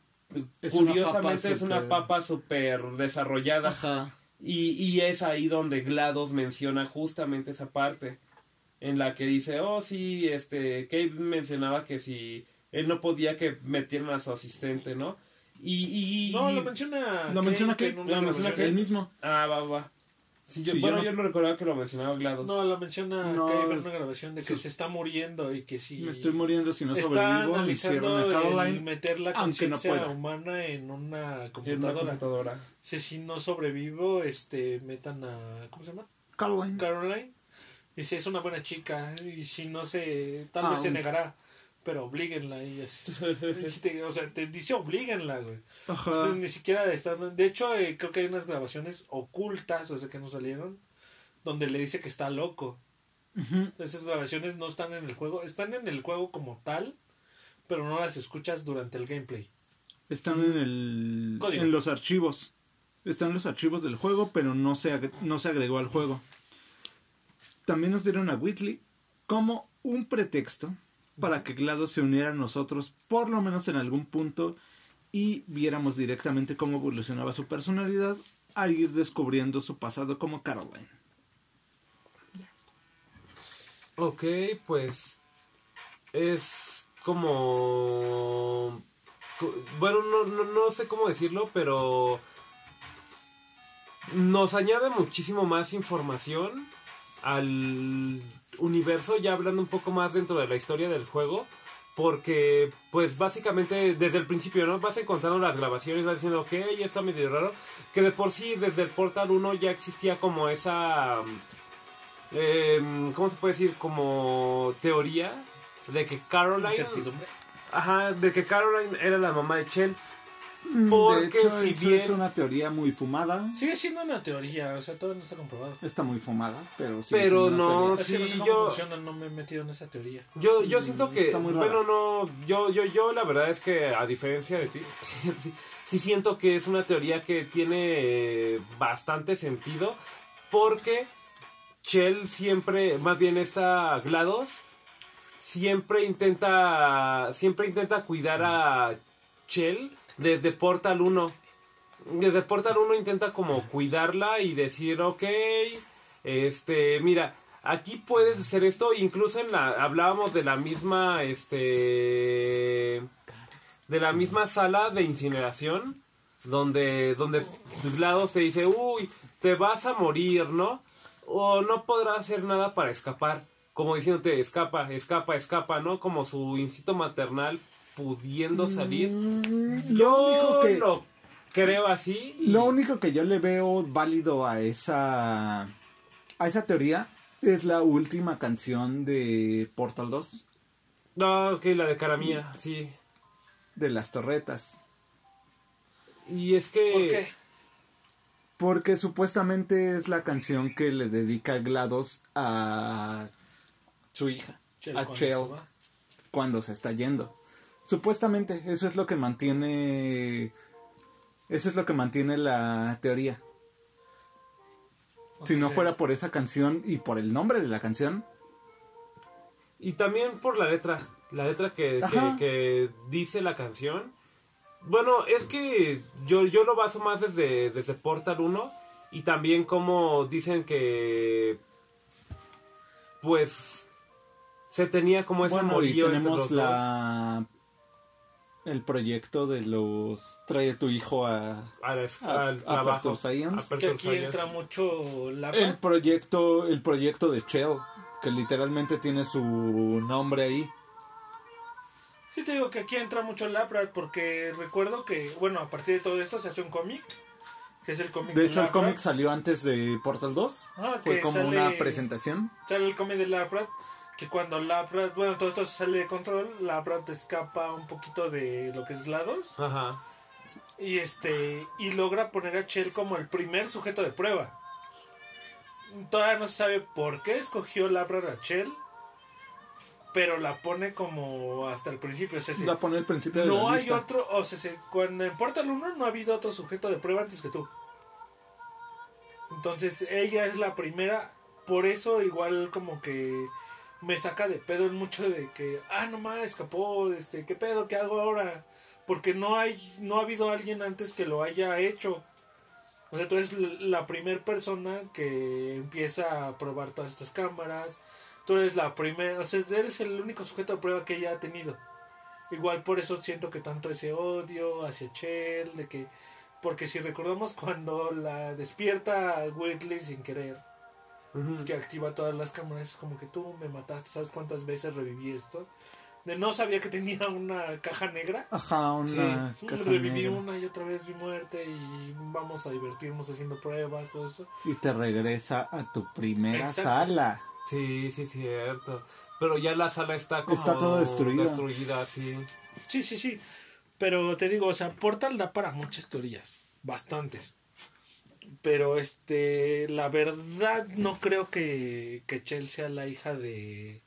Es una curiosamente papa es una papa súper desarrollada Ajá. y, y es ahí donde GLaDOS menciona justamente esa parte en la que dice, oh sí, este, Kate mencionaba que si él no podía que metieran a su asistente, ¿no? Y, y No, lo menciona. Lo menciona Kate lo menciona grabación. Él mismo. Ah, va, va. Sí, yo, Sí, bueno, yo yo, no- no recordaba que lo mencionaba GLaDOS. No, lo menciona No. Kate en una grabación de que Sí. se está muriendo y que si. Me estoy muriendo si no Está sobrevivo. Analizando a el Caroline. meter la no conciencia pueda. humana en una en una computadora. computadora. Si, si no sobrevivo, este, metan a. ¿Cómo se llama? Caroline. Caroline. Dice, es una buena chica. Y si no se. Tal Ah, vez se un- negará. Pero oblíguenla. Y así. O sea, te dice oblíguenla, güey. O Ajá. sea, ni siquiera están. De hecho, eh, creo que hay unas grabaciones ocultas, o sea, que no salieron. Donde le dice que está loco. Ujú. Esas grabaciones no están en el juego. Están en el juego como tal. Pero no las escuchas durante el gameplay. Están en el Código. en los archivos. Están en los archivos del juego, pero no se no se agregó al juego. También nos dieron a Whitley como un pretexto para que GLaDOS se uniera a nosotros, por lo menos en algún punto, y viéramos directamente cómo evolucionaba su personalidad a ir descubriendo su pasado como Caroline. Ok, pues es como... co- Bueno, no, no, no sé cómo decirlo, pero nos añade muchísimo más información al universo, ya hablando un poco más dentro de la historia del juego, porque pues básicamente desde el principio, ¿no? Vas encontrando las grabaciones, vas diciendo, ok, ya está medio raro, que de por sí desde el Portal 1 ya existía como esa... em, ¿Cómo se puede decir? Como teoría de que Caroline... Ajá, de que Caroline era la mamá de Chell. Mm, Porque de hecho, si eso bien- es una teoría muy fumada. Sigue siendo una teoría, o sea, todavía no está comprobado. Está muy fumada, pero sigue Pero no, que no sé Sí, cómo yo- funciona, no me he metido en esa teoría. Yo, yo siento que, está muy rara. bueno, no, yo, yo, yo la verdad es que a diferencia de ti, sí, sí siento que es una teoría que tiene eh, bastante sentido porque Shell siempre, más bien esta GLaDOS, siempre intenta, siempre intenta cuidar a Shell desde Portal 1. Desde Portal 1 intenta como cuidarla y decir, ok, este, mira, aquí puedes hacer esto, incluso en la, hablábamos de la misma, este, de la misma sala de incineración, donde, donde GLaDOS te dice, uy, te vas a morir, ¿no? O no podrás hacer nada para escapar, como diciéndote, escapa, escapa, escapa, ¿no? Como su instinto maternal pudiendo salir. Lo Yo único que- lo creo así. y- Lo único que yo le veo válido a esa a esa teoría es la última canción de Portal 2 No, ok, la de cara mía, sí. de las torretas, Y es que... ¿Por qué? porque supuestamente es la canción que le dedica GLaDOS a su hija, Chel, a va. cuando se está yendo. Supuestamente eso es lo que mantiene eso es lo que mantiene la teoría. Si no fuera por esa canción y por el nombre de la canción, Y también por la letra, la letra que, que, dice la canción. Bueno, es que yo, yo lo baso más desde, desde Portal 1 y también como dicen que pues se tenía como ese bueno, y tenemos dos. La el proyecto de los trae a tu hijo a a- al a Science. Aperture Que aquí Science. entra mucho la el proyecto el proyecto de Shell que literalmente tiene su nombre ahí Sí te digo que aquí entra mucho el Laprat porque recuerdo que, bueno, a partir de todo esto se hace un cómic, que es el cómic De hecho, el cómic salió antes de Portal 2. Ah, Fue como sale- una presentación. Sale el cómic de Laprat, que cuando Laprat, bueno, todo esto sale de control, Laprat escapa un poquito de lo que es GLaDOS Ajá. y este y logra poner a Chell como el primer sujeto de prueba. Todavía no se sabe por qué escogió Laprat a Chell, pero la pone como hasta el principio. O sea, sí. La pone al principio de No la hay lista. otro, o sea, se- cuando en Portal 1 no ha habido otro sujeto de prueba antes que tú. Entonces ella es la primera, por eso igual como que me saca de pedo en mucho de que, ah, no más, escapó, este, ¿qué pedo? ¿Qué hago ahora? Porque no hay, no ha habido alguien antes que lo haya hecho. O sea, tú eres la primera persona que empieza a probar todas estas cámaras. Tú eres la primera, o sea, eres el único sujeto de prueba que ella ha tenido. Igual por eso siento que tanto ese odio hacia Chell, de que porque si recordamos cuando la despierta Whitley sin querer, Ujú. que activa todas las cámaras, es como que tú me mataste, ¿sabes cuántas veces reviví esto? De no sabía que tenía una caja negra. Ajá, una Sí. caja Reviví negra. una y otra vez vi muerte y vamos a divertirnos haciendo pruebas, todo eso. Y te regresa a tu primera Exacto. sala. Sí, sí, cierto. Pero ya la sala está como... Está todo destruida. Destruida, sí. Sí, sí, sí. Pero te digo, o sea, Portal da para muchas teorías, bastantes. Pero este, la verdad no creo que, que Chell sea la hija de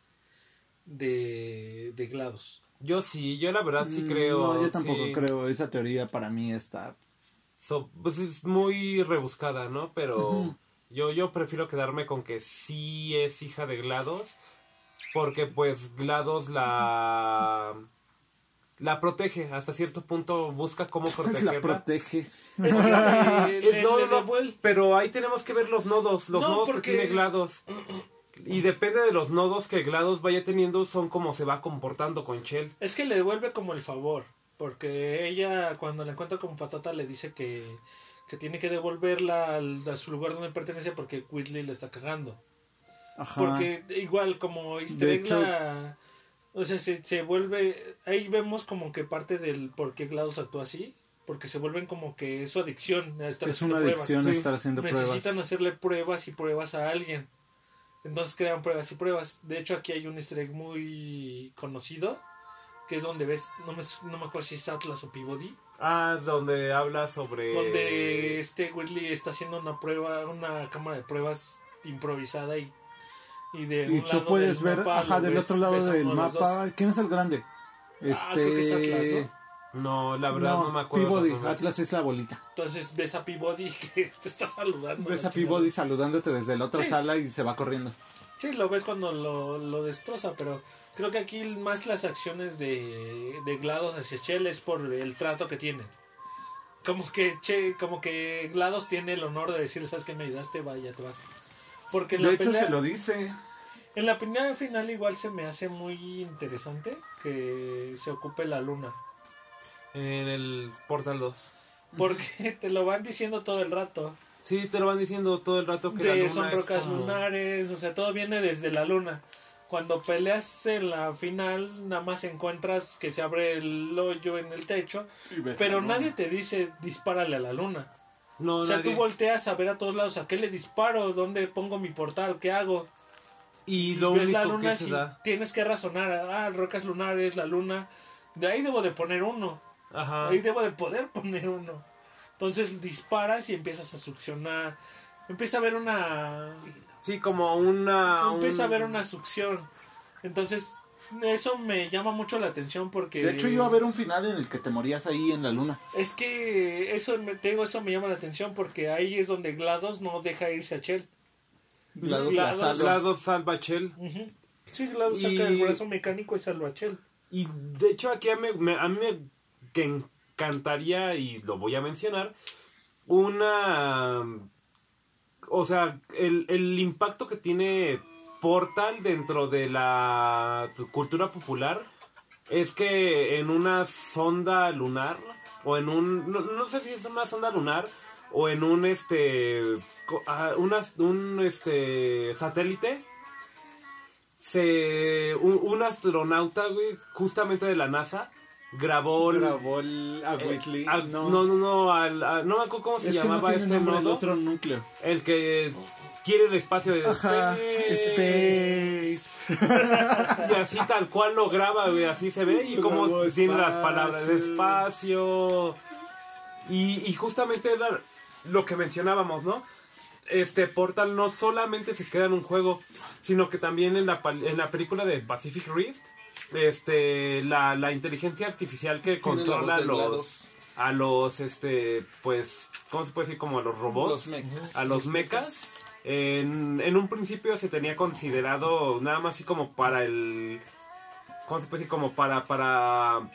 de, de GLaDOS. Yo sí, yo la verdad sí Mm, creo. No, yo tampoco sí. creo. Esa teoría para mí está. So- pues es muy rebuscada, ¿no? Pero yo, yo prefiero quedarme con que sí es hija de GLaDOS. Porque pues GLaDOS la... La protege, hasta cierto punto busca cómo protegerla. la protege. Es que Es- no, no, pero ahí tenemos que ver los nodos, los No, nodos porque- que tiene GLaDOS. Y depende de los nodos que GLaDOS vaya teniendo, son como se va comportando con Shell. Es que le devuelve como el favor. Porque ella, cuando la encuentra como patata, le dice que, que tiene que devolverla al- a su lugar donde pertenece porque Whitley le está cagando. Ajá. Porque igual como easter hecho- la- O sea, se, se vuelve... Ahí vemos como que parte del por qué GLaDOS actúa así. Porque se vuelven como que es su adicción a estar es haciendo una pruebas. adicción sí. estar haciendo Necesitan pruebas. hacerle pruebas y pruebas a alguien. Entonces crean pruebas y pruebas. De hecho, aquí hay un easter egg muy conocido. Que es donde ves, no me, no me acuerdo si es Atlas o Peabody. Ah, donde habla sobre... Donde este Whitley está haciendo una prueba, una cámara de pruebas improvisada y, y de Y un tú lado puedes del ver, mapa ajá, del ves- otro lado del mapa. ¿Quién es el grande? Ah, creo que es Atlas, Este. ¿no? No, la verdad no, me acuerdo. Peabody. Atlas es la bolita. Entonces ves a Peabody que te está saludando. Ves a Peabody saludándote desde la otra Sí. sala y se va corriendo. Sí, lo ves cuando lo, lo destroza, pero creo que aquí más las acciones de, de GLaDOS hacia Shell es por el trato que tienen. Como que che, como que GLaDOS tiene el honor de decir, ¿sabes qué me ayudaste? Vaya, te vas. Porque en De la, hecho, pelea, se lo dice. en la pelea final igual se me hace muy interesante que se ocupe la luna. En el Portal 2. Porque te lo van diciendo todo el rato. Sí, te lo van diciendo todo el rato que la luna son rocas como- lunares, o sea, todo viene desde la luna. Cuando peleas en la final, nada más encuentras que se abre el hoyo en el techo, pero nadie te dice dispárale a la luna. No, O sea, nadie. tú volteas a ver a todos lados, ¿a qué le disparo? ¿Dónde pongo mi portal? ¿Qué hago? Y lo Ves único la luna que se si da. tienes que razonar, ah, rocas lunares, la luna, de ahí debo de poner uno. Ajá. Ahí debo de poder poner uno. Entonces disparas y empiezas a succionar. Empieza a haber una Sí, como una... empieza a haber una succión. Entonces, eso me llama mucho la atención porque... De hecho, iba a haber un final en el que te morías ahí en la luna. Es que eso me, te digo, eso me llama la atención porque ahí es donde GLaDOS no deja irse a Chell. GLaDOS GLaDOS. la salva. Lado salva a Shell. Ujú. Sí, GLaDOS Y- saca el brazo mecánico y salva a Chell. Y de hecho aquí a, me- me- a mí me que encantaría, y lo voy a mencionar, una... O sea, el, el impacto que tiene Portal dentro de la cultura popular es que en una sonda lunar, o en un... No, no sé si es una sonda lunar, o en un este... ah, una- un este satélite, se un, un astronauta, güey, justamente de la NASA, grabó... el- Grabó el- a eh, Whitley. al- no, no, no, no, al- a- no me acuerdo cómo se es no llamaba tiene este nombre el nodo. otro núcleo. El que quiere el espacio de Ajá, Space. Space. Y así tal cual lo graba, güey, así se ve. Y como tiene las palabras de espacio. Y, y justamente era lo que mencionábamos, ¿no? Este Portal no solamente se queda en un juego, sino que también en la, pal- en la película de Pacific Rift, este, la, la inteligencia artificial que controla a los, a los, este, pues, ¿cómo se puede decir? Como a los robots Los mechas. a los mechas. En, en un principio se tenía considerado nada más así como para el. ¿Cómo se puede decir? Como para. para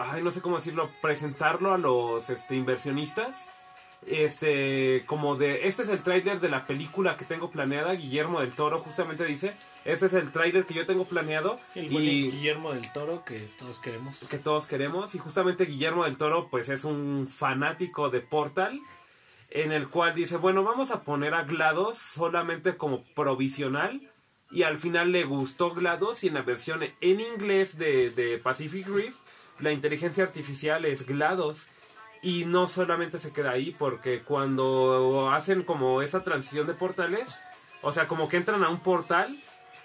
ay, no sé cómo decirlo. Presentarlo a los este, inversionistas. Este, como de. Este es el tráiler de la película que tengo planeada. Guillermo del Toro justamente dice: Este es el tráiler que yo tengo planeado. El buen y Guillermo del Toro que todos queremos. que todos queremos. Y justamente Guillermo del Toro, pues es un fanático de Portal. En el cual dice, bueno, vamos a poner a GLaDOS solamente como provisional. Y al final le gustó GLaDOS y en la versión en inglés de, de Pacific Rift, la inteligencia artificial es GLaDOS. Y no solamente se queda ahí, porque cuando hacen como esa transición de portales, o sea, como que entran a un portal,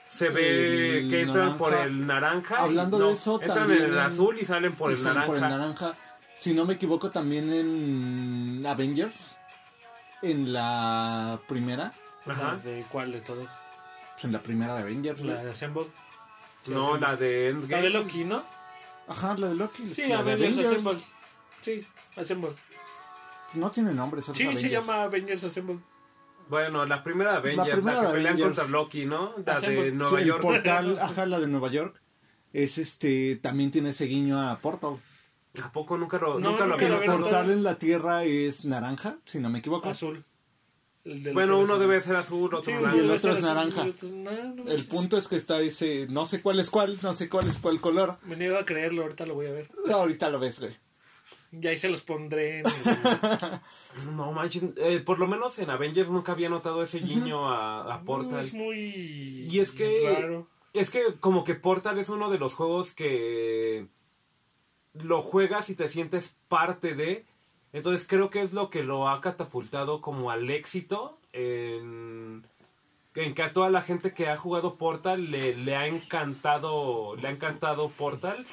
se ve El que entran por el naranja. y Hablando de eso, entran también en el azul y salen por el Salen naranja. por el naranja. Si no me equivoco, también en Avengers. En la primera. Ajá. ¿De cuál de todos? Pues en la primera de Avengers. La güey. de Assemble. Sí, No, Assemble. la de Endgame. La de Loki, ¿no? Ajá, la de Loki. Sí, la de Avengers, Avengers. Assemble. Sí, Assemble. No tiene nombre, solo Sí, se Avengers. llama Avengers Assemble. Bueno, la primera de Avengers, la, primera que de pelean Avengers. contra Loki, ¿no? La Hacemos- de Sí, Nueva el York. portal, ajá, la de Nueva York. Es este, también tiene ese guiño a Portal. ¿A poco nunca lo, No, nunca lo nunca lo el portal en la Tierra es naranja, si no me equivoco. Azul. Bueno, uno debe ser azul, otro Sí, y naranja. el otro es naranja. el otro- no, no El manches. punto es que está ese, no sé cuál es cuál, no sé cuál es cuál color. Me niego a creerlo, ahorita lo voy a ver. Ahorita lo ves, güey. Y ahí se los pondré en el- No manches, eh, por lo menos en Avengers nunca había notado ese guiño a, a Portal. Es muy Y es que raro. es que como que Portal es uno de los juegos que lo juegas y te sientes parte de. Entonces creo que es lo que lo ha catapultado como al éxito en, en que a toda la gente que ha jugado Portal le, le ha encantado le ha encantado Portal.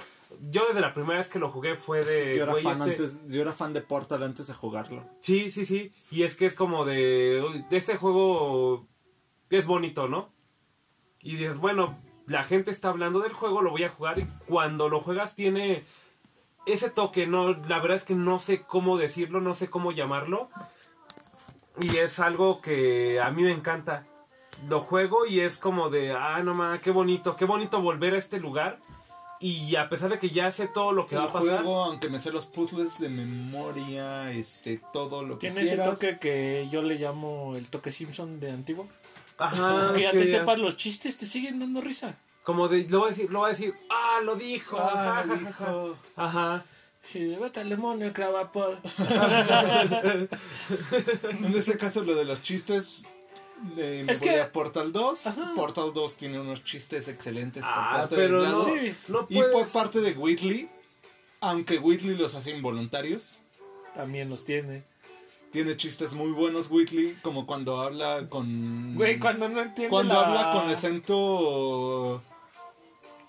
Yo desde la primera vez que lo jugué fue de Yo era, fan este- antes, yo era fan de Portal antes de jugarlo. Sí, sí, sí. Y es que es como de este juego es bonito, ¿no? Y dices, bueno, la gente está hablando del juego, lo voy a jugar y cuando lo juegas tiene ese toque, no, la verdad es que no sé cómo decirlo, no sé cómo llamarlo. Y es algo que a mí me encanta. Lo juego y es como de, ah, no mames, qué bonito, qué bonito volver a este lugar. Y a pesar de que ya sé todo lo que va El a pasar, juego, aunque me sé los puzzles de memoria, este, todo lo que Tiene ese toque que yo le llamo el toque Simpson de antiguo. ajá, que ya te sepas los chistes, te siguen dando risa. Como de, lo va a decir, lo va a decir, ah, lo dijo, Ah, ja, ja, ja, ja". dijo. Ajá. De vete al demonio, Cravapod. En este caso, lo de los chistes. De, me Es voy que- a Portal 2. Portal 2 tiene unos chistes excelentes. por Ah, parte de pero no, GLaDOS. Sí. no Y puedes. por parte de Whitley, aunque Whitley los hace involuntarios, También los tiene. tiene chistes muy buenos Whitley, como cuando habla con... Güey, cuando no entiende cuando la... habla con acento...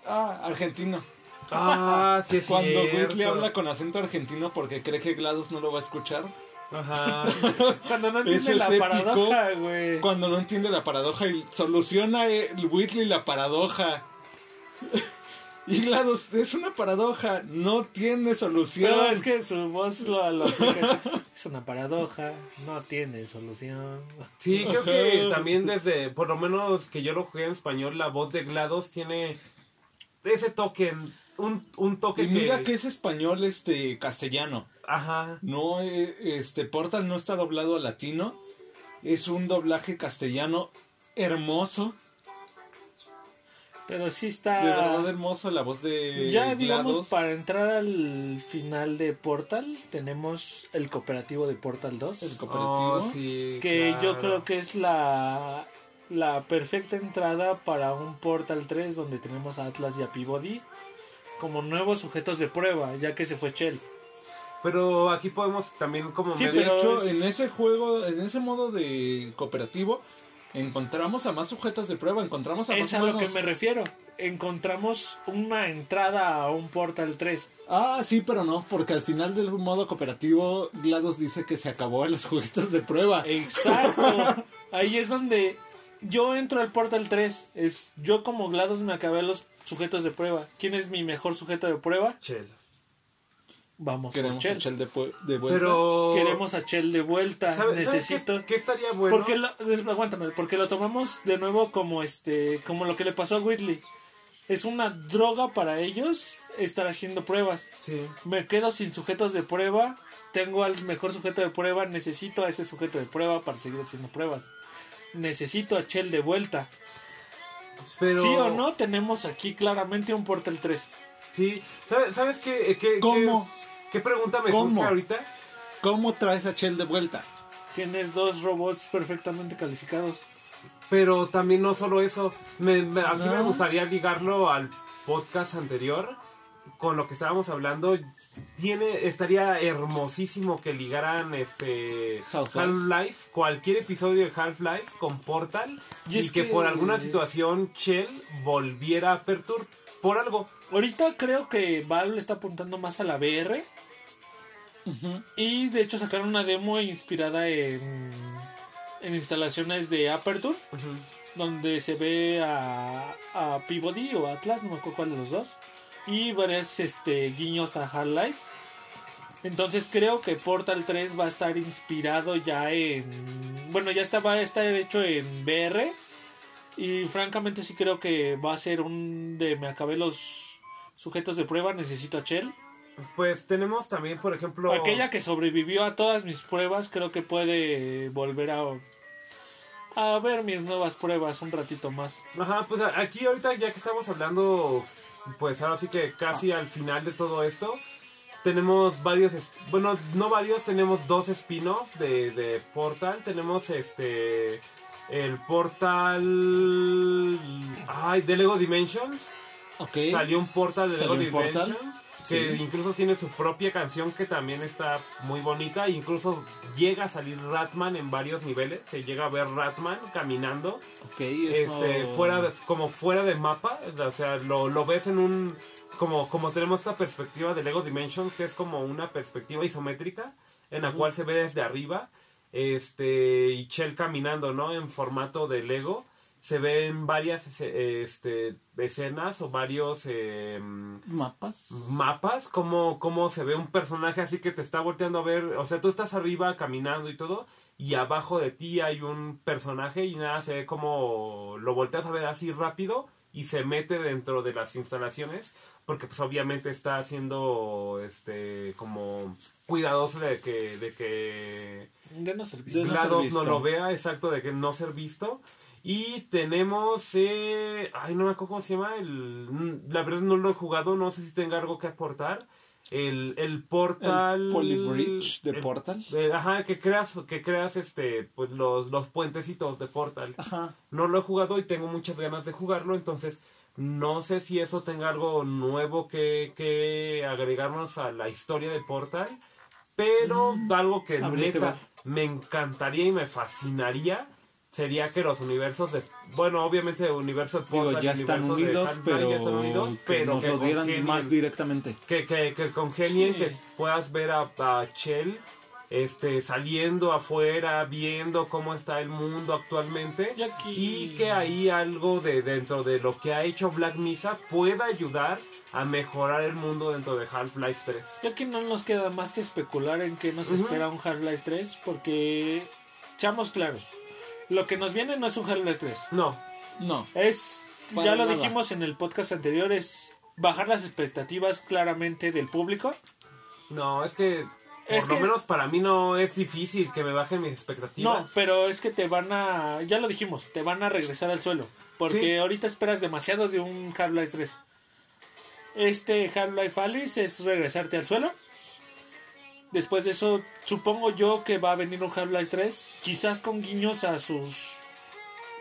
Ah, argentino. Ah, sí, es Cuando. Whitley habla con acento argentino porque cree que GLaDOS no lo va a escuchar. Ajá. Cuando no entiende la épico. paradoja, güey. Cuando no entiende la paradoja y soluciona el Whitley la paradoja. Y GLaDOS es una paradoja, no tiene solución. Pero es que su voz lo, lo. Es una paradoja, no tiene solución. Sí, creo que también desde, por lo menos que yo lo jugué en español, la voz de GLaDOS tiene ese toque, un, un toque Y mira que... que es español este castellano. Ajá. No, eh, este Portal no está doblado a latino. Es un doblaje castellano hermoso. Pero sí De está... verdad hermoso la voz de Ya, digamos, GLaDOS. para entrar al final de Portal, tenemos el cooperativo de Portal 2. El cooperativo. Oh, sí, que yo creo que es la la perfecta entrada para un Portal 3 donde tenemos a Atlas y a Peabody como nuevos sujetos de prueba, ya que se fue Shell. Pero aquí podemos también como Sí, De medio- hecho, en ese juego, en ese modo de cooperativo, encontramos a más sujetos de prueba, encontramos a Es a lo que me refiero. Encontramos una entrada a un Portal 3. Ah, sí, pero no, porque al final del modo cooperativo, GLaDOS dice que se acabó los juguetes de prueba. Exacto. Ahí es donde yo entro al Portal 3. Es yo como GLaDOS me acabé los sujetos de prueba. ¿Quién es mi mejor sujeto de prueba? Chel. Vamos Queremos por a de, vuelta. Pero Queremos a Chell de vuelta. ¿sabes, ¿sabes Necesito. qué, qué estaría bueno? Porque lo, aguántame, porque lo tomamos de nuevo como este, como lo que le pasó a Whitley. Es una droga para ellos estar haciendo pruebas. Sí. Me quedo sin sujetos de prueba. Tengo al mejor sujeto de prueba. Necesito a ese sujeto de prueba para seguir haciendo pruebas. Necesito a Chell de vuelta. Pero Sí o no, tenemos aquí claramente un Portal 3. Sí. ¿Sabes, sabes qué, qué, ¿Cómo? qué, qué pregunta me ¿Cómo? surge ahorita? ¿Cómo traes a Chell de vuelta? Tienes dos robots perfectamente calificados. Pero también no solo eso. Me, me- aquí me gustaría ligarlo al podcast anterior con lo que estábamos hablando. Tiene, estaría hermosísimo que ligaran este Half-Life. Half-Life, cualquier episodio de Half-Life con Portal Y y, es que, que- por alguna situación Shell volviera a Pertur por algo. Ahorita creo que Valve está apuntando más a la VR. Y de hecho sacaron una demo inspirada en, en instalaciones de Aperture. Donde se ve a, a Peabody o Atlas, no me acuerdo cuál de los dos. Y varios este, guiños a Half-Life. Entonces creo que Portal 3 va a estar inspirado ya en... Bueno, ya está, va a estar hecho en VR. Y francamente sí creo que va a ser un de me acabé los sujetos de prueba, necesito a Chell. Pues tenemos también, por ejemplo... Aquella que sobrevivió a todas mis pruebas creo que puede volver a a ver mis nuevas pruebas un ratito más. Ajá, pues aquí ahorita ya que estamos hablando, pues ahora sí que casi al final de todo esto, tenemos varios, bueno, no varios, tenemos dos spin-offs de, de Portal, tenemos este, el Portal, ay, de Lego Dimensions, Ok. salió un Portal de Lego ¿Salió un Portal? Que Sí. incluso tiene su propia canción que también está muy bonita. Incluso llega a salir Ratman en varios niveles. Se llega a ver Ratman caminando Ok, eso... este fuera de, como fuera de mapa o sea lo, lo ves en un como como tenemos esta perspectiva de Lego Dimensions que es como una perspectiva isométrica en la cual se ve desde arriba este y Shell caminando no en formato de Lego se ven varias este escenas o varios em, Mapas. mapas, como, como se ve un personaje así que te está volteando a ver, o sea, tú estás arriba caminando y todo, y abajo de ti hay un personaje y nada, se ve como lo volteas a ver así rápido y se mete dentro de las instalaciones, porque pues obviamente está haciendo, este, como cuidadoso de que, de que De no servicio. De no ser GLaDOS visto. no lo vea, exacto, de que no ser visto. Y tenemos, eh, ay, no me acuerdo cómo se llama, el, la verdad no lo he jugado, no sé si tenga algo que aportar. El, el portal... El Polybridge de el- Portal. ajá, que creas, que creas este, pues los, los puentecitos de Portal. Ajá. No lo he jugado y tengo muchas ganas de jugarlo, entonces no sé si eso tenga algo nuevo que, que agregarnos a la historia de Portal, pero algo que Mm, habría que neta me encantaría y me fascinaría sería que los universos de, bueno, obviamente el universo de Digo, ya están de unidos, pero, ya están unidos, que pero nos que lo dieran más directamente. que, que, que congenien, Sí. que puedas ver a, a Chell este, saliendo afuera, viendo cómo está el mundo actualmente. Y aquí- Y que ahí algo de dentro de lo que ha hecho Black Mesa pueda ayudar a mejorar el mundo dentro de Half-Life 3. Y aquí no nos queda más que especular en qué nos espera un Half-Life 3 porque, seamos claros, lo que nos viene no es un Half-Life 3. No, No. Es, Para ya lo nada. dijimos en el podcast anterior, es bajar las expectativas claramente del público. no, es que por Es lo que- menos para mí no es difícil que me bajen mis No, expectativas. pero es que te van a, ya lo dijimos, te van a regresar al suelo. Porque Sí. ahorita esperas demasiado de un Half-Life 3. Este Half-Life Alice es regresarte al suelo. Después de eso, supongo yo que va a venir un Half-Life 3, quizás con guiños a sus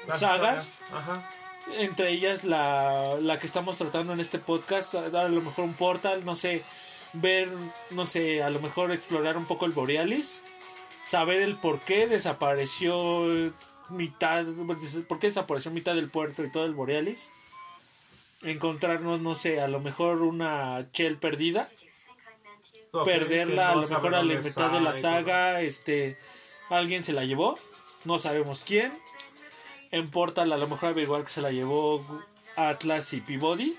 Las sagas. Ajá. Entre ellas la, la que estamos tratando en este podcast, a a lo mejor un portal, no sé, ver, no sé, a lo mejor explorar un poco el Borealis, saber el por qué desapareció mitad, por qué desapareció mitad del puerto y todo el Borealis, encontrarnos, no sé, a lo mejor una Shell perdida, perderla a lo mejor a la mitad de la saga, este, alguien se la llevó, no sabemos quién. En Portal a lo mejor averiguar que se la llevó Atlas y Peabody,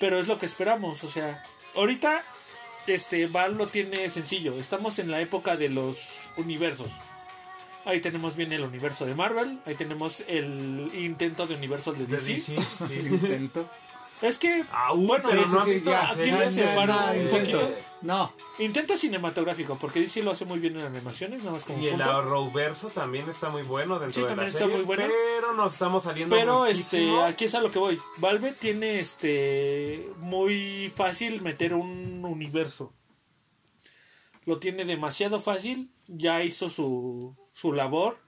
pero es lo que esperamos, o sea, ahorita este Val lo tiene sencillo, estamos en la época de los universos. Ahí tenemos bien el universo de Marvel, ahí tenemos el intento de universo de De DC. DC, sí. Intento. Es que Ah, uh, bueno, pero no sí, visto ya. la aquí serie le No, separo no, un intento. poquito. No, intento cinematográfico, porque DC lo hace muy bien en animaciones, nada más como Y el punto. Arrowverso también está muy bueno dentro Sí, de también las está series, muy bueno. pero nos estamos saliendo Pero este, muchísimo. aquí es a lo que voy. Valve tiene este muy fácil meter un universo. Lo tiene demasiado fácil. Ya hizo su, su labor.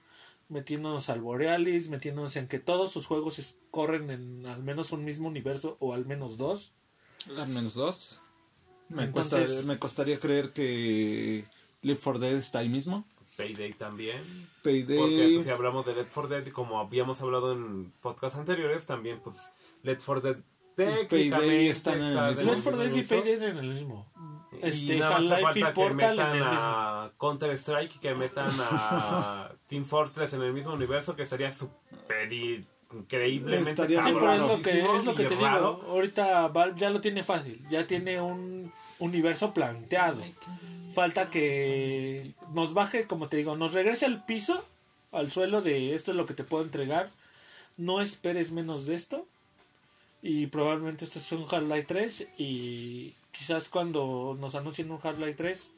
Metiéndonos al Borealis, metiéndonos en que todos sus juegos corren en al menos un mismo universo o al menos dos. al menos dos. Me, Entonces- cuesta- me costaría creer que Live for Dead está ahí mismo. Payday también. Payday. Porque pues, si hablamos de Left 4 Dead, como habíamos hablado en podcasts anteriores, también pues Left 4 Dead técnicamente Payday están en el está mismo. Left 4 Dead y. Payday en el mismo. Y Este, nada más hace y falta que metan el mismo. a Counter Strike y que metan a Team Fortress en el mismo universo, que estaría súper y- increíblemente Estaría es lo que, es lo que y te raro. digo. Ahorita Valve ya lo tiene fácil. Ya tiene un universo planteado. Falta que nos baje, como te digo, nos regrese al piso, al suelo de esto es lo que te puedo entregar. No esperes menos de esto. Y probablemente esto es un Half-Life 3. Y quizás cuando nos anuncien un Half-Life 3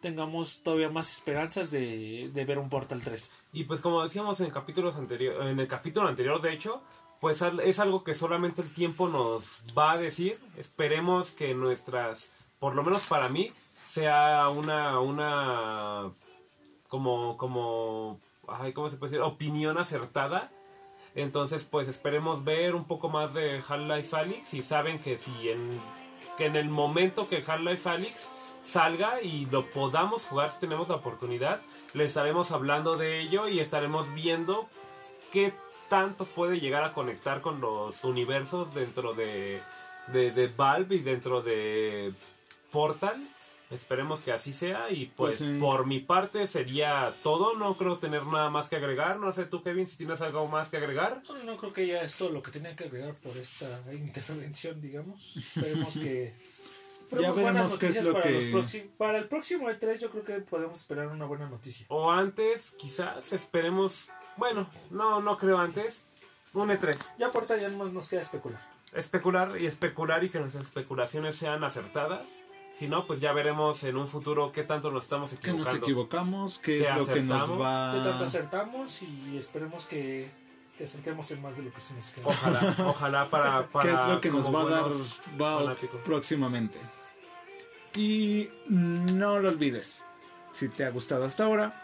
tengamos todavía más esperanzas de, de ver un Portal 3. Y pues como decíamos en capítulos anterior, en el capítulo anterior de hecho, pues es algo que solamente el tiempo nos va a decir. Esperemos que nuestras, por lo menos para mí, sea una una como como ay, ¿cómo se puede decir? opinión acertada. Entonces, pues esperemos ver un poco más de Half-Life Alyx y saben que si en que en el momento que Half-Life Alyx salga y lo podamos jugar si tenemos la oportunidad, le estaremos hablando de ello y estaremos viendo qué tanto puede llegar a conectar con los universos dentro de, de, de Valve y dentro de Portal. Esperemos que así sea y pues, Pues sí. por mi parte sería todo, no creo tener nada más que agregar, no sé tú Kevin si tienes algo más que agregar. No, no creo que ya es todo lo que tenía que agregar por esta intervención, digamos. Esperemos que. esperemos veremos buenas qué es noticias lo para, que- los próximos para el próximo E3. Yo creo que podemos esperar una buena noticia. O antes, quizás esperemos, bueno, no, no creo antes, un E3. Ya porta ya nomás nos queda especular. especular y especular y que nuestras especulaciones sean acertadas. Si no, pues ya veremos en un futuro qué tanto nos estamos que equivocando. nos equivocamos, qué Que es lo que nos va Que tanto acertamos y esperemos que, que acertemos en más de lo que se nos queda. Ojalá, ojalá para, para qué es lo que nos va a dar va próximamente. Y no lo olvides, si te ha gustado hasta ahora,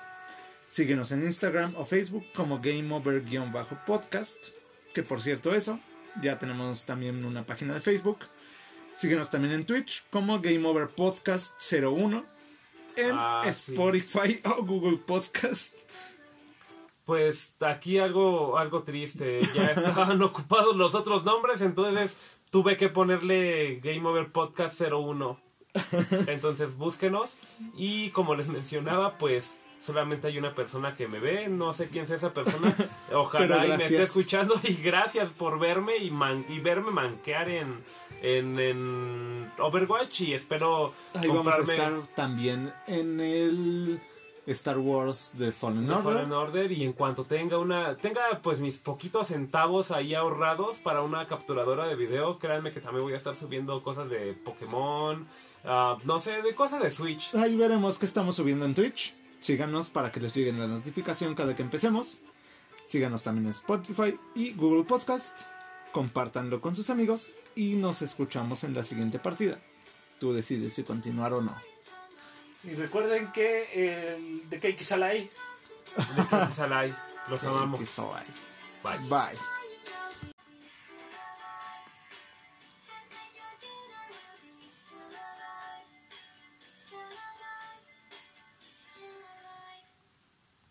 síguenos en Instagram o Facebook como GameOver-podcast, que por cierto eso, ya tenemos también una página de Facebook. Síguenos también en Twitch como Game Over Podcast 01, en Ah, sí. Spotify o Google Podcast. Pues aquí algo, algo triste. Ya estaban ocupados los otros nombres, entonces tuve que ponerle Game Over Podcast 01. Entonces búsquenos. Y como les mencionaba, pues solamente hay una persona que me ve. No sé quién sea esa persona. Ojalá y me esté escuchando. Y gracias por verme y, man- y verme manquear en, en, en Overwatch. Y espero Ahí vamos a comprarme estar también en el Star Wars de Fallen The Order. Fallen Order y en cuanto tenga una tenga pues mis poquitos centavos ahí ahorrados para una capturadora de video créanme que también voy a estar subiendo cosas de Pokémon ah, no sé de cosas de Switch Ahí veremos qué estamos subiendo en Twitch. Síganos para que les lleguen la notificación cada que empecemos. Síganos también en Spotify y Google Podcast. Compártanlo con sus amigos y nos escuchamos en la siguiente partida. Tú decides si continuar o no. Y recuerden que el de Cake Salai de Salai los amamos. Bye. Bye.